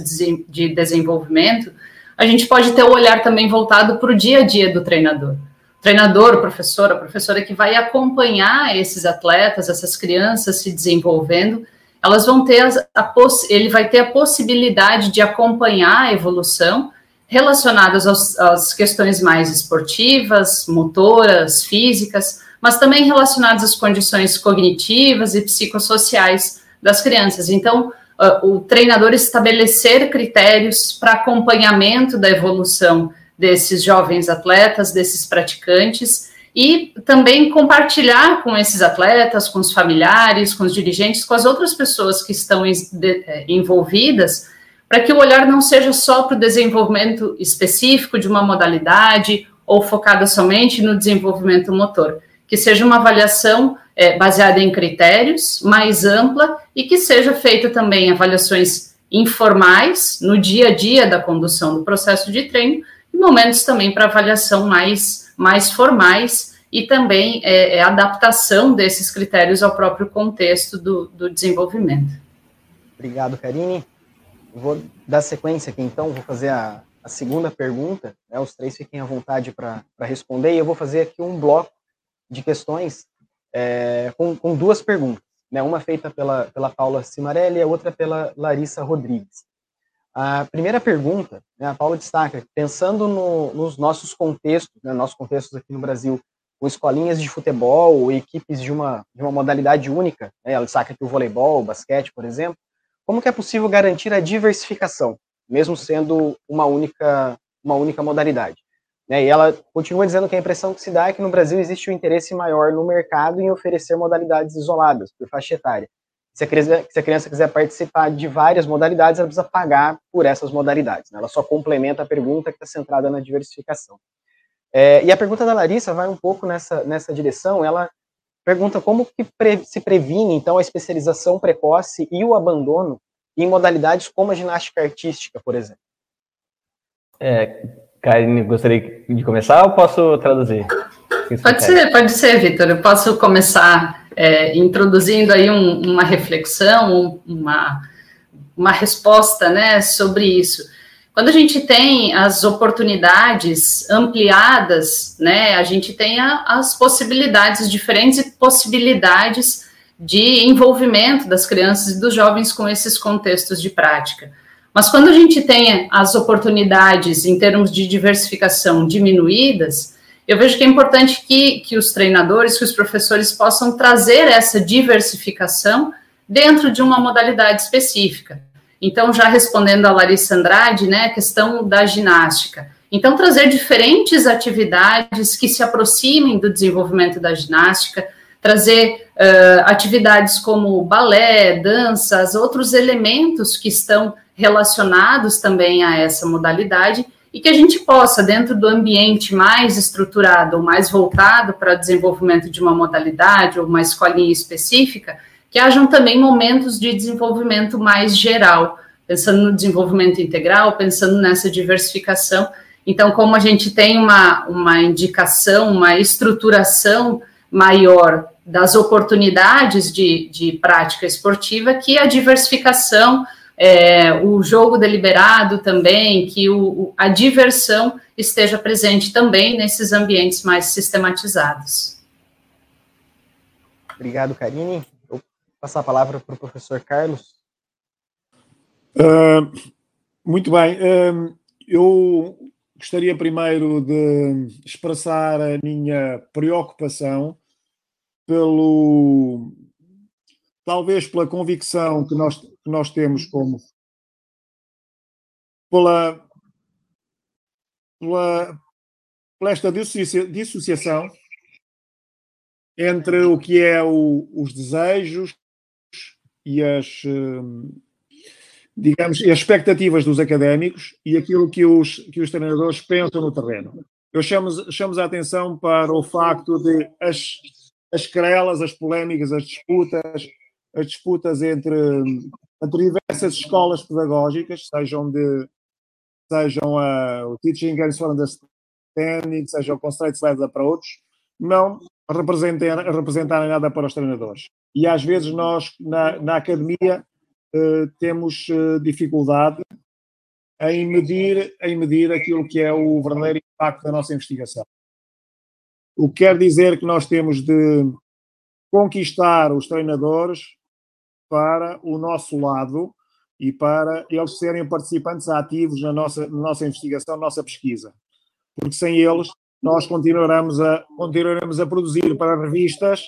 de desenvolvimento, a gente pode ter o olhar também voltado para o dia a dia do treinador. Treinador, o professor, a professora que vai acompanhar esses atletas, essas crianças se desenvolvendo, elas vão ter a, ele vai ter a possibilidade de acompanhar a evolução relacionadas aos, às questões mais esportivas, motoras, físicas, mas também relacionadas às condições cognitivas e psicossociais das crianças. Então, uh, o treinador estabelecer critérios para acompanhamento da evolução desses jovens atletas, desses praticantes, e também compartilhar com esses atletas, com os familiares, com os dirigentes, com as outras pessoas que estão eh, envolvidas, para que o olhar não seja só para o desenvolvimento específico de uma modalidade ou focada somente no desenvolvimento motor, que seja uma avaliação é, baseada em critérios, mais ampla e que seja feita também avaliações informais no dia a dia da condução do processo de treino e momentos também para avaliação mais, mais formais e também é, é, adaptação desses critérios ao próprio contexto do, do desenvolvimento. Obrigado, Karine. Vou dar sequência aqui, então, vou fazer a, a segunda pergunta. Né? Os três fiquem à vontade para responder, e eu vou fazer aqui um bloco de questões é, com, com, duas perguntas, né? uma feita pela, pela Paula Cimarelli e a outra pela Larissa Rodrigues. A primeira pergunta, né, a Paula destaca, pensando no, nos nossos contextos, né, nossos contextos aqui no Brasil, com escolinhas de futebol, equipes de uma, de uma modalidade única, né, ela destaca aqui o voleibol, o basquete, por exemplo, como que é possível garantir a diversificação, mesmo sendo uma única, uma única modalidade? Né? E ela continua dizendo que a impressão que se dá é que no Brasil existe um interesse maior no mercado em oferecer modalidades isoladas, por faixa etária. Se a, criança, se a criança quiser participar de várias modalidades, ela precisa pagar por essas modalidades. Né? Ela só complementa a pergunta que está centrada na diversificação. É, e a pergunta da Larissa vai um pouco nessa, nessa direção. Ela pergunta como que pre, se previne, então, a especialização precoce e o abandono em modalidades como a ginástica artística, por exemplo. É, Karine, gostaria de começar ou posso traduzir? Pode ser, pode ser, Vitor. Eu posso começar é, introduzindo aí um, uma reflexão, uma, uma resposta né, sobre isso. Quando a gente tem as oportunidades ampliadas, né, a gente tem a, as possibilidades, diferentes possibilidades de envolvimento das crianças e dos jovens com esses contextos de prática. Mas quando a gente tem as oportunidades em termos de diversificação diminuídas, eu vejo que é importante que, que os treinadores, que os professores possam trazer essa diversificação dentro de uma modalidade específica. Então, já respondendo a Larissa Andrade, né, a questão da ginástica. Então, trazer diferentes atividades que se aproximem do desenvolvimento da ginástica, trazer uh, atividades como balé, danças, outros elementos que estão relacionados também a essa modalidade e que a gente possa, dentro do ambiente mais estruturado ou mais voltado para o desenvolvimento de uma modalidade ou uma escolinha específica, que hajam também momentos de desenvolvimento mais geral, pensando no desenvolvimento integral, pensando nessa diversificação. Então, como a gente tem uma, uma indicação, uma estruturação maior das oportunidades de, de prática esportiva, que a diversificação é, o jogo deliberado também, que o, a diversão esteja presente também nesses ambientes mais sistematizados. Obrigado, Karine. Vou passar a palavra para o professor Carlos. Uh, muito bem. Uh, eu gostaria primeiro de expressar a minha preocupação pelo talvez pela convicção que nós, que nós temos como pela, pela, pela esta dissociação entre o que é o, os desejos e as hum, digamos as expectativas dos académicos e aquilo que os que os treinadores pensam no terreno. Eu chamo, chamo a atenção para o facto de as as querelas, as polémicas, as disputas, as disputas entre, entre diversas escolas pedagógicas, sejam de sejam a, o Teaching Girls from the standing, seja o conceito leather para outros, não representarem, representarem nada para os treinadores. E às vezes nós, na, na academia, eh, temos eh, dificuldade em medir, em medir aquilo que é o verdadeiro impacto da nossa investigação. O que quer dizer que nós temos de conquistar os treinadores para o nosso lado e para eles serem participantes ativos na nossa, na nossa investigação, na nossa pesquisa. Porque sem eles, nós continuaremos a, continuaremos a produzir para revistas,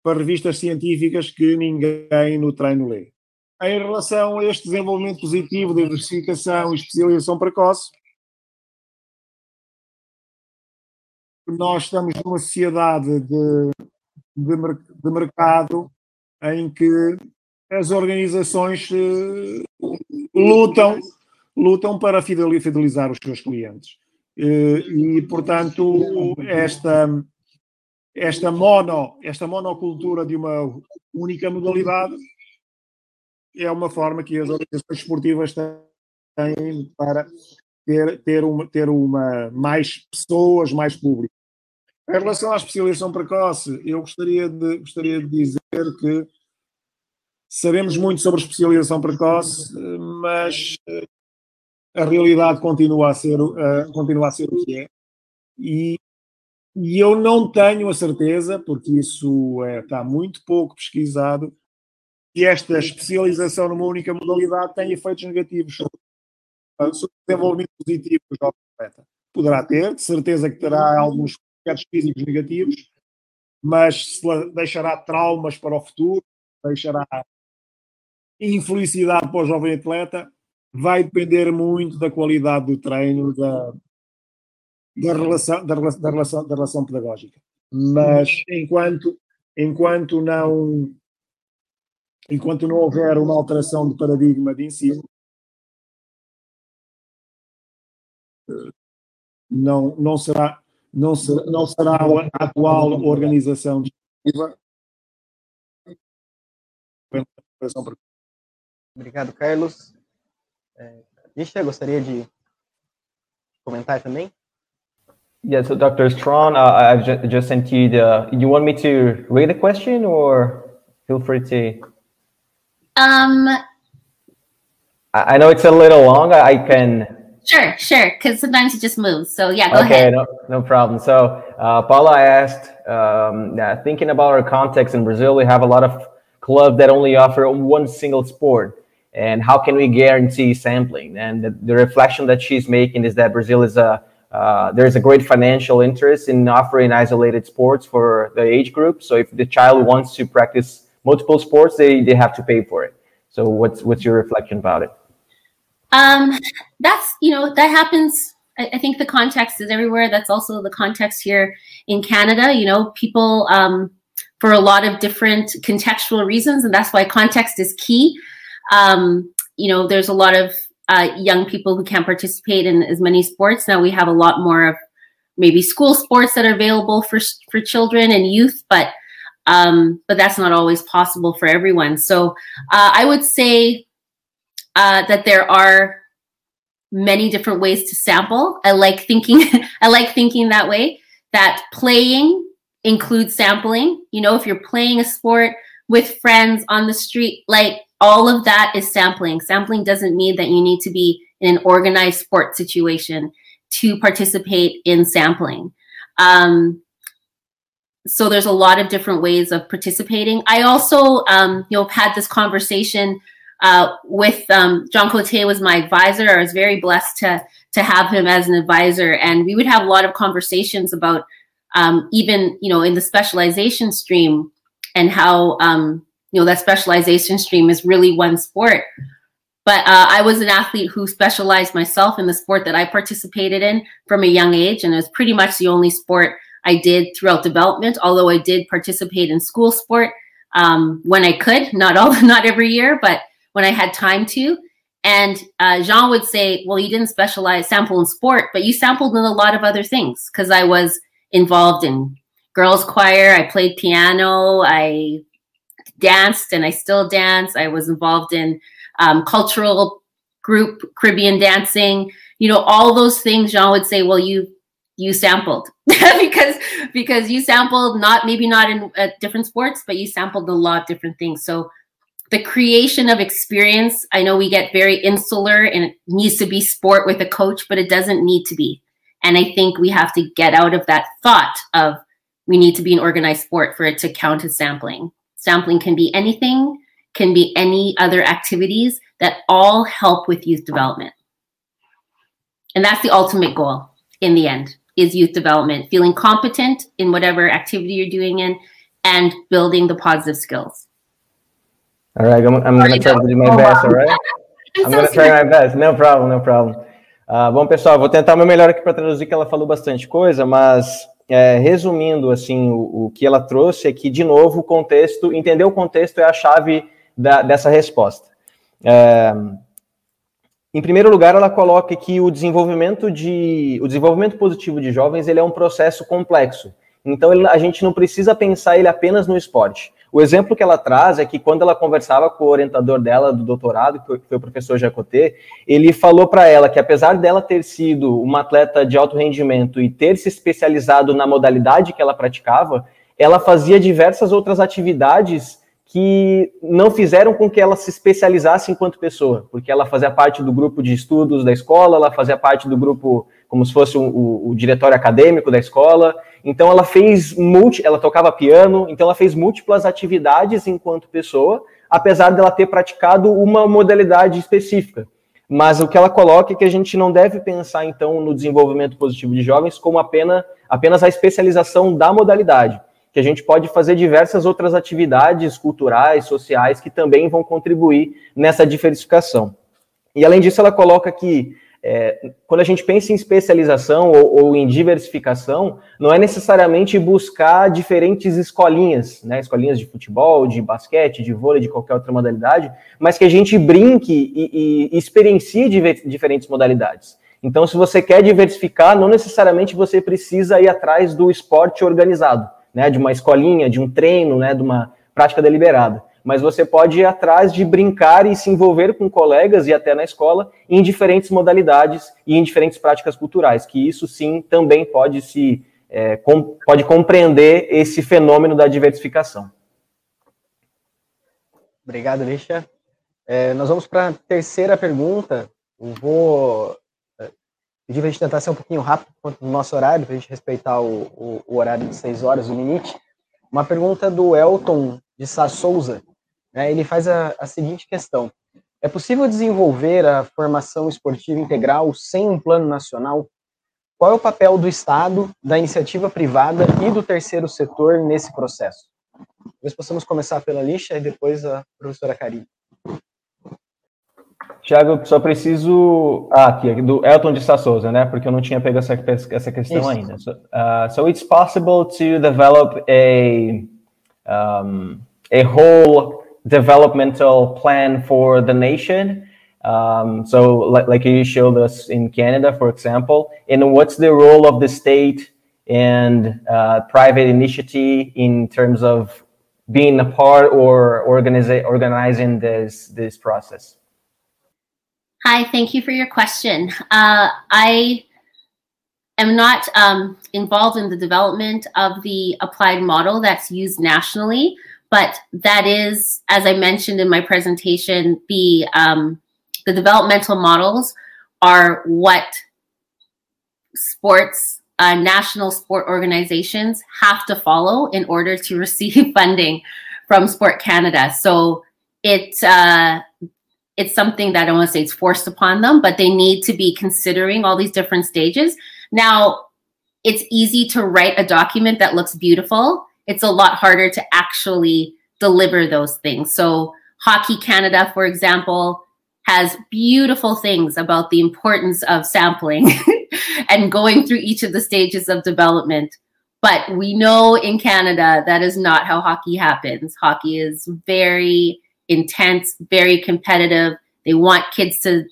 para revistas científicas que ninguém no treino lê. Em relação a este desenvolvimento positivo de diversificação e especialização precoce, nós estamos numa sociedade de, de, de mercado em que as organizações uh, lutam, lutam para fidelizar os seus clientes. Uh, e, portanto, esta, esta, mono, esta monocultura de uma única modalidade é uma forma que as organizações esportivas têm para ter, ter, uma, ter uma, mais pessoas, mais público. Em relação à especialização precoce, eu gostaria de, gostaria de dizer que sabemos muito sobre especialização precoce, mas eh, a realidade continua a ser, uh, continua a ser o que é. E, e eu não tenho a certeza, porque isso é, está muito pouco pesquisado, que esta especialização numa única modalidade tem efeitos negativos sobre, o desenvolvimento positivo do jovem atleta. Poderá ter, de certeza que terá alguns aspectos físicos negativos, mas deixará traumas para o futuro, deixará infelicidade para o jovem atleta, vai depender muito da qualidade do treino, da, da, relação, da, da, relação, da relação pedagógica. Mas enquanto, enquanto não enquanto não houver uma alteração de paradigma de ensino, não, não será não será, não será a atual organização Obrigado, Carlos. É, Isha, gostaria de comentar também? Yeah, so Dr. Strawn, uh, I've just sent you the. Do you want me to read the question or feel free to? Um, I know it's a little long. I can. Sure, sure. Because sometimes it just moves. So yeah, go okay, ahead. No, no problem. So uh, Paula asked, um, yeah, thinking about our context in Brazil, we have a lot of clubs that only offer one single sport. And how can we guarantee sampling? And the, the reflection that she's making is that Brazil is a uh, there's a great financial interest in offering isolated sports for the age group. So if the child wants to practice multiple sports, they, they have to pay for it. So what's what's your reflection about it? Um, that's you know that happens. I, I, think the context is everywhere. That's also the context here in Canada. You know, people um, for a lot of different contextual reasons, and that's why context is key. Um, you know, there's a lot of uh, young people who can't participate in as many sports. Now we have a lot more of maybe school sports that are available for for children and youth, but um, but that's not always possible for everyone. So uh, I would say uh, that there are many different ways to sample. I like thinking. I like thinking that way. That playing includes sampling. You know, if you're playing a sport with friends on the street, like all of that is sampling. Sampling doesn't mean that you need to be in an organized sport situation to participate in sampling. Um, so there's a lot of different ways of participating. I also, um, you know, had this conversation uh, with um, John Cote was my advisor. I was very blessed to to have him as an advisor, and we would have a lot of conversations about um, even you know in the specialization stream and how um, you know that specialization stream is really one sport. But uh, I was an athlete who specialized myself in the sport that I participated in from a young age, and it was pretty much the only sport I did throughout development, although I did participate in school sport um, when I could, not all, not every year, but when I had time to. And uh, Jean would say, well, you didn't specialize sample in sport, but you sampled in a lot of other things because I was involved in girls choir. I played piano. I danced and I still dance. I was involved in um, cultural group, Caribbean dancing, you know, all those things. Jean would say, well, you you sampled because because you sampled not maybe not in uh, different sports but you sampled a lot of different things so the creation of experience i know we get very insular and it needs to be sport with a coach but it doesn't need to be and i think we have to get out of that thought of we need to be an organized sport for it to count as sampling sampling can be anything can be any other activities that all help with youth development and that's the ultimate goal in the end is youth development, feeling competent in whatever activity you're doing in, and building the positive skills. All right, I'm, I'm going to try to do my best, all right? I'm going to try my best. No problem, no problem. Uh, bom, pessoal, vou tentar o meu melhor aqui para traduzir, que ela falou bastante coisa, mas é, resumindo, assim, o, o, que ela trouxe é que, de novo, o contexto, entender o contexto é a chave da, dessa resposta. É, em primeiro lugar, ela coloca que o desenvolvimento de o desenvolvimento positivo de jovens ele é um processo complexo. Então ele, a gente não precisa pensar ele apenas no esporte. O exemplo que ela traz é que quando ela conversava com o orientador dela do doutorado, que foi o professor Jacotê, ele falou para ela que apesar dela ter sido uma atleta de alto rendimento e ter se especializado na modalidade que ela praticava, ela fazia diversas outras atividades que não fizeram com que ela se especializasse enquanto pessoa, porque ela fazia parte do grupo de estudos da escola, ela fazia parte do grupo como se fosse o, o, o diretório acadêmico da escola. Então ela fez multi, ela tocava piano, então ela fez múltiplas atividades enquanto pessoa, apesar dela ter praticado uma modalidade específica. Mas o que ela coloca é que a gente não deve pensar então no desenvolvimento positivo de jovens como apenas, apenas a especialização da modalidade que a gente pode fazer diversas outras atividades culturais, sociais, que também vão contribuir nessa diversificação. E além disso, ela coloca que é, quando a gente pensa em especialização ou, ou, em diversificação, não é necessariamente buscar diferentes escolinhas, né, escolinhas de futebol, de basquete, de vôlei, de qualquer outra modalidade, mas que a gente brinque e, e experiencie diferentes modalidades. Então, se você quer diversificar, não necessariamente você precisa ir atrás do esporte organizado né, de uma escolinha, de um treino, né, de uma prática deliberada. Mas você pode ir atrás de brincar e se envolver com colegas e até na escola em diferentes modalidades e em diferentes práticas culturais, que isso sim também pode se é, com, pode compreender esse fenômeno da diversificação. Obrigado, Lixa. É, nós vamos para a terceira pergunta. Eu vou para a gente tentar ser um pouquinho rápido quanto no nosso horário, para a gente respeitar o, o, o, horário de seis horas, o limite. Uma pergunta do Elton de Sá Souza. Né, ele faz a, a seguinte questão. É possível desenvolver a formação esportiva integral sem um plano nacional? Qual é o papel do Estado, da iniciativa privada e do terceiro setor nesse processo? Talvez possamos começar pela lixa e depois a professora Karine. Tiago, só preciso. Ah, aqui, do Elton de Souza, né? Porque eu não tinha pego essa, essa questão Isso. ainda. So, uh, so, it's possible to develop a, um, a whole developmental plan for the nation. Um, so, like, like you showed us in Canada, for example, and what's the role of the state and uh, private initiative in terms of being a part or organize, organizing this this process? Hi, thank you for your question. Uh, I am not um, involved in the development of the applied model that's used nationally, but that is, as I mentioned in my presentation, the um, the developmental models are what sports uh, national sport organizations have to follow in order to receive funding from Sport Canada. So it uh, it's something that I don't want to say it's forced upon them, but they need to be considering all these different stages. Now, it's easy to write a document that looks beautiful. It's a lot harder to actually deliver those things. So, Hockey Canada, for example, has beautiful things about the importance of sampling and going through each of the stages of development. But we know in Canada that is not how hockey happens. Hockey is very intense, very competitive. They want kids to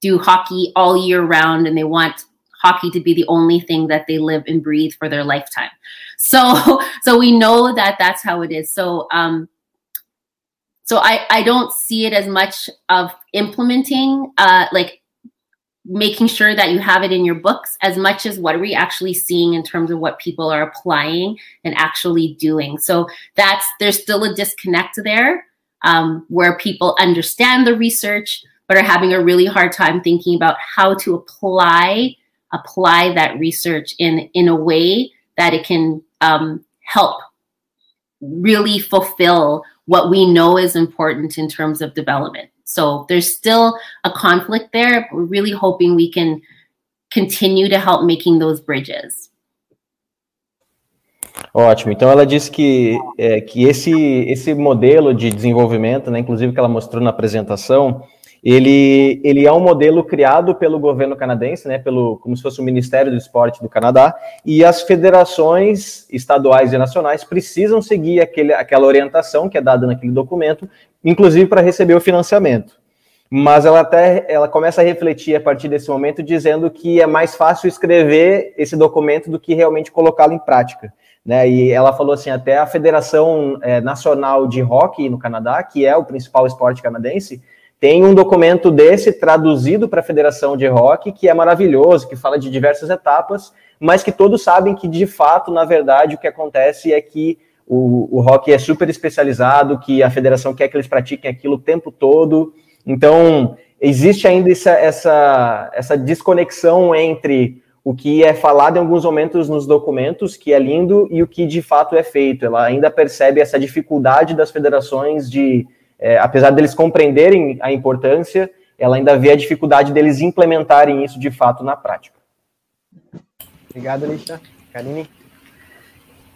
do hockey all year round and they want hockey to be the only thing that they live and breathe for their lifetime. So so we know that that's how it is. So um so I I don't see it as much of implementing uh like making sure that you have it in your books as much as what are we actually seeing in terms of what people are applying and actually doing. So that's there's still a disconnect there um, where people understand the research but are having a really hard time thinking about how to apply apply that research in in a way that it can um, help really fulfill what we know is important in terms of development. So there's still a conflict there. We're really hoping we can continue to help making those bridges. Ótimo. Então ela disse que, é, que esse, esse modelo de desenvolvimento, né, inclusive que ela mostrou na apresentação, ele, ele é um modelo criado pelo governo canadense, né, pelo, como se fosse o Ministério do Esporte do Canadá, e as federações estaduais e nacionais precisam seguir aquele, aquela orientação que é dada naquele documento, inclusive para receber o financiamento. Mas ela até ela começa a refletir a partir desse momento, dizendo que é mais fácil escrever esse documento do que realmente colocá-lo em prática. Né, e ela falou assim, até a Federação é, Nacional de Hockey no Canadá, que é o principal esporte canadense, tem um documento desse traduzido para a Federação de Rock, que é maravilhoso, que fala de diversas etapas, mas que todos sabem que, de fato, na verdade, o que acontece é que o, o rock é super especializado, que a federação quer que eles pratiquem aquilo o tempo todo. Então, existe ainda essa, essa, essa desconexão entre o que é falado em alguns momentos nos documentos, que é lindo, e o que de fato é feito. Ela ainda percebe essa dificuldade das federações de é, apesar deles compreenderem a importância, ela ainda vê a dificuldade deles implementarem isso de fato na prática. Obrigado, Alicia. Karine?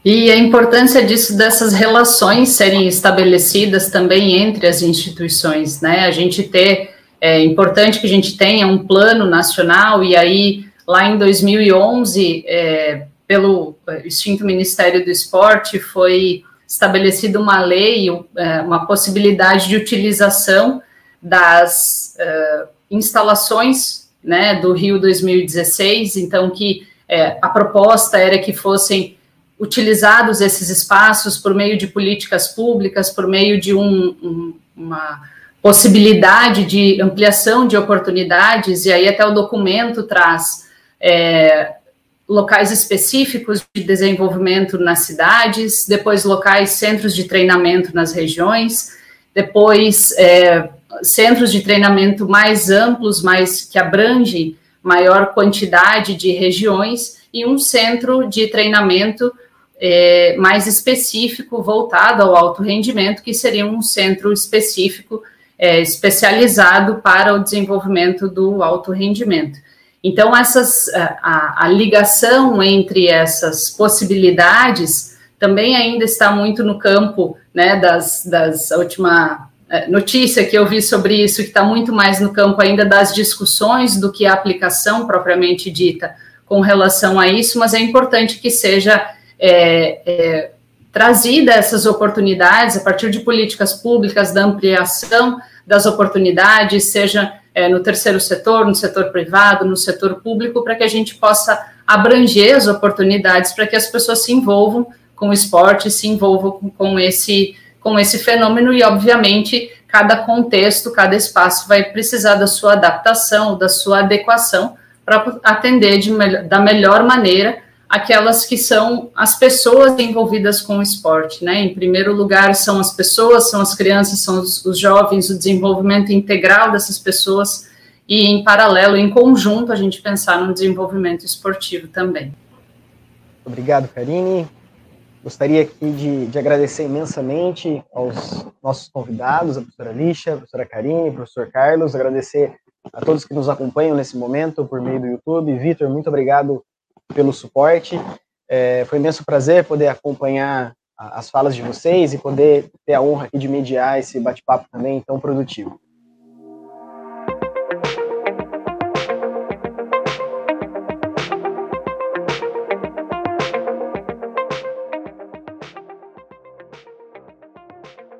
E a importância disso, dessas relações serem estabelecidas também entre as instituições, né? A gente ter, é importante que a gente tenha um plano nacional, e aí, lá em 2011, é, pelo extinto Ministério do Esporte, foi estabelecida uma lei, é, uma possibilidade de utilização das uh, instalações né, do Rio 2016, então que é, a proposta era que fossem utilizados esses espaços por meio de políticas públicas, por meio de um, um, uma possibilidade de ampliação de oportunidades, e aí até o documento traz é, locais específicos de desenvolvimento nas cidades, depois locais, centros de treinamento nas regiões, depois é, centros de treinamento mais amplos, mais que abrangem maior quantidade de regiões e um centro de treinamento é, mais específico voltado ao alto rendimento, que seria um centro específico é, especializado para o desenvolvimento do alto rendimento. Então, essas, a, a, ligação entre essas possibilidades também ainda está muito no campo né, das, das última é, notícia que eu vi sobre isso, que está muito mais no campo ainda das discussões do que a aplicação propriamente dita com relação a isso, mas é importante que seja é, é, trazida essas oportunidades a partir de políticas públicas da ampliação das oportunidades, seja é, no terceiro setor, no setor privado, no setor público, para que a gente possa abranger as oportunidades para que as pessoas se envolvam com o esporte, se envolvam com, esse, com esse fenômeno e, obviamente, cada contexto, cada espaço vai precisar da sua adaptação, da sua adequação para atender de, da melhor maneira aquelas que são as pessoas envolvidas com o esporte, né? Em primeiro lugar, são as pessoas, são as crianças, são os, os jovens, o desenvolvimento integral dessas pessoas e, em paralelo, em conjunto, a gente pensar no desenvolvimento esportivo também. Obrigado, Karine. Gostaria aqui de, de, agradecer imensamente aos nossos convidados, a professora Lixa, a professora Karine, o professor Carlos, agradecer a todos que nos acompanham nesse momento por meio do YouTube. Vitor, muito obrigado pelo suporte. É, foi um imenso prazer poder acompanhar as falas de vocês e poder ter a honra aqui de mediar esse bate-papo também tão produtivo.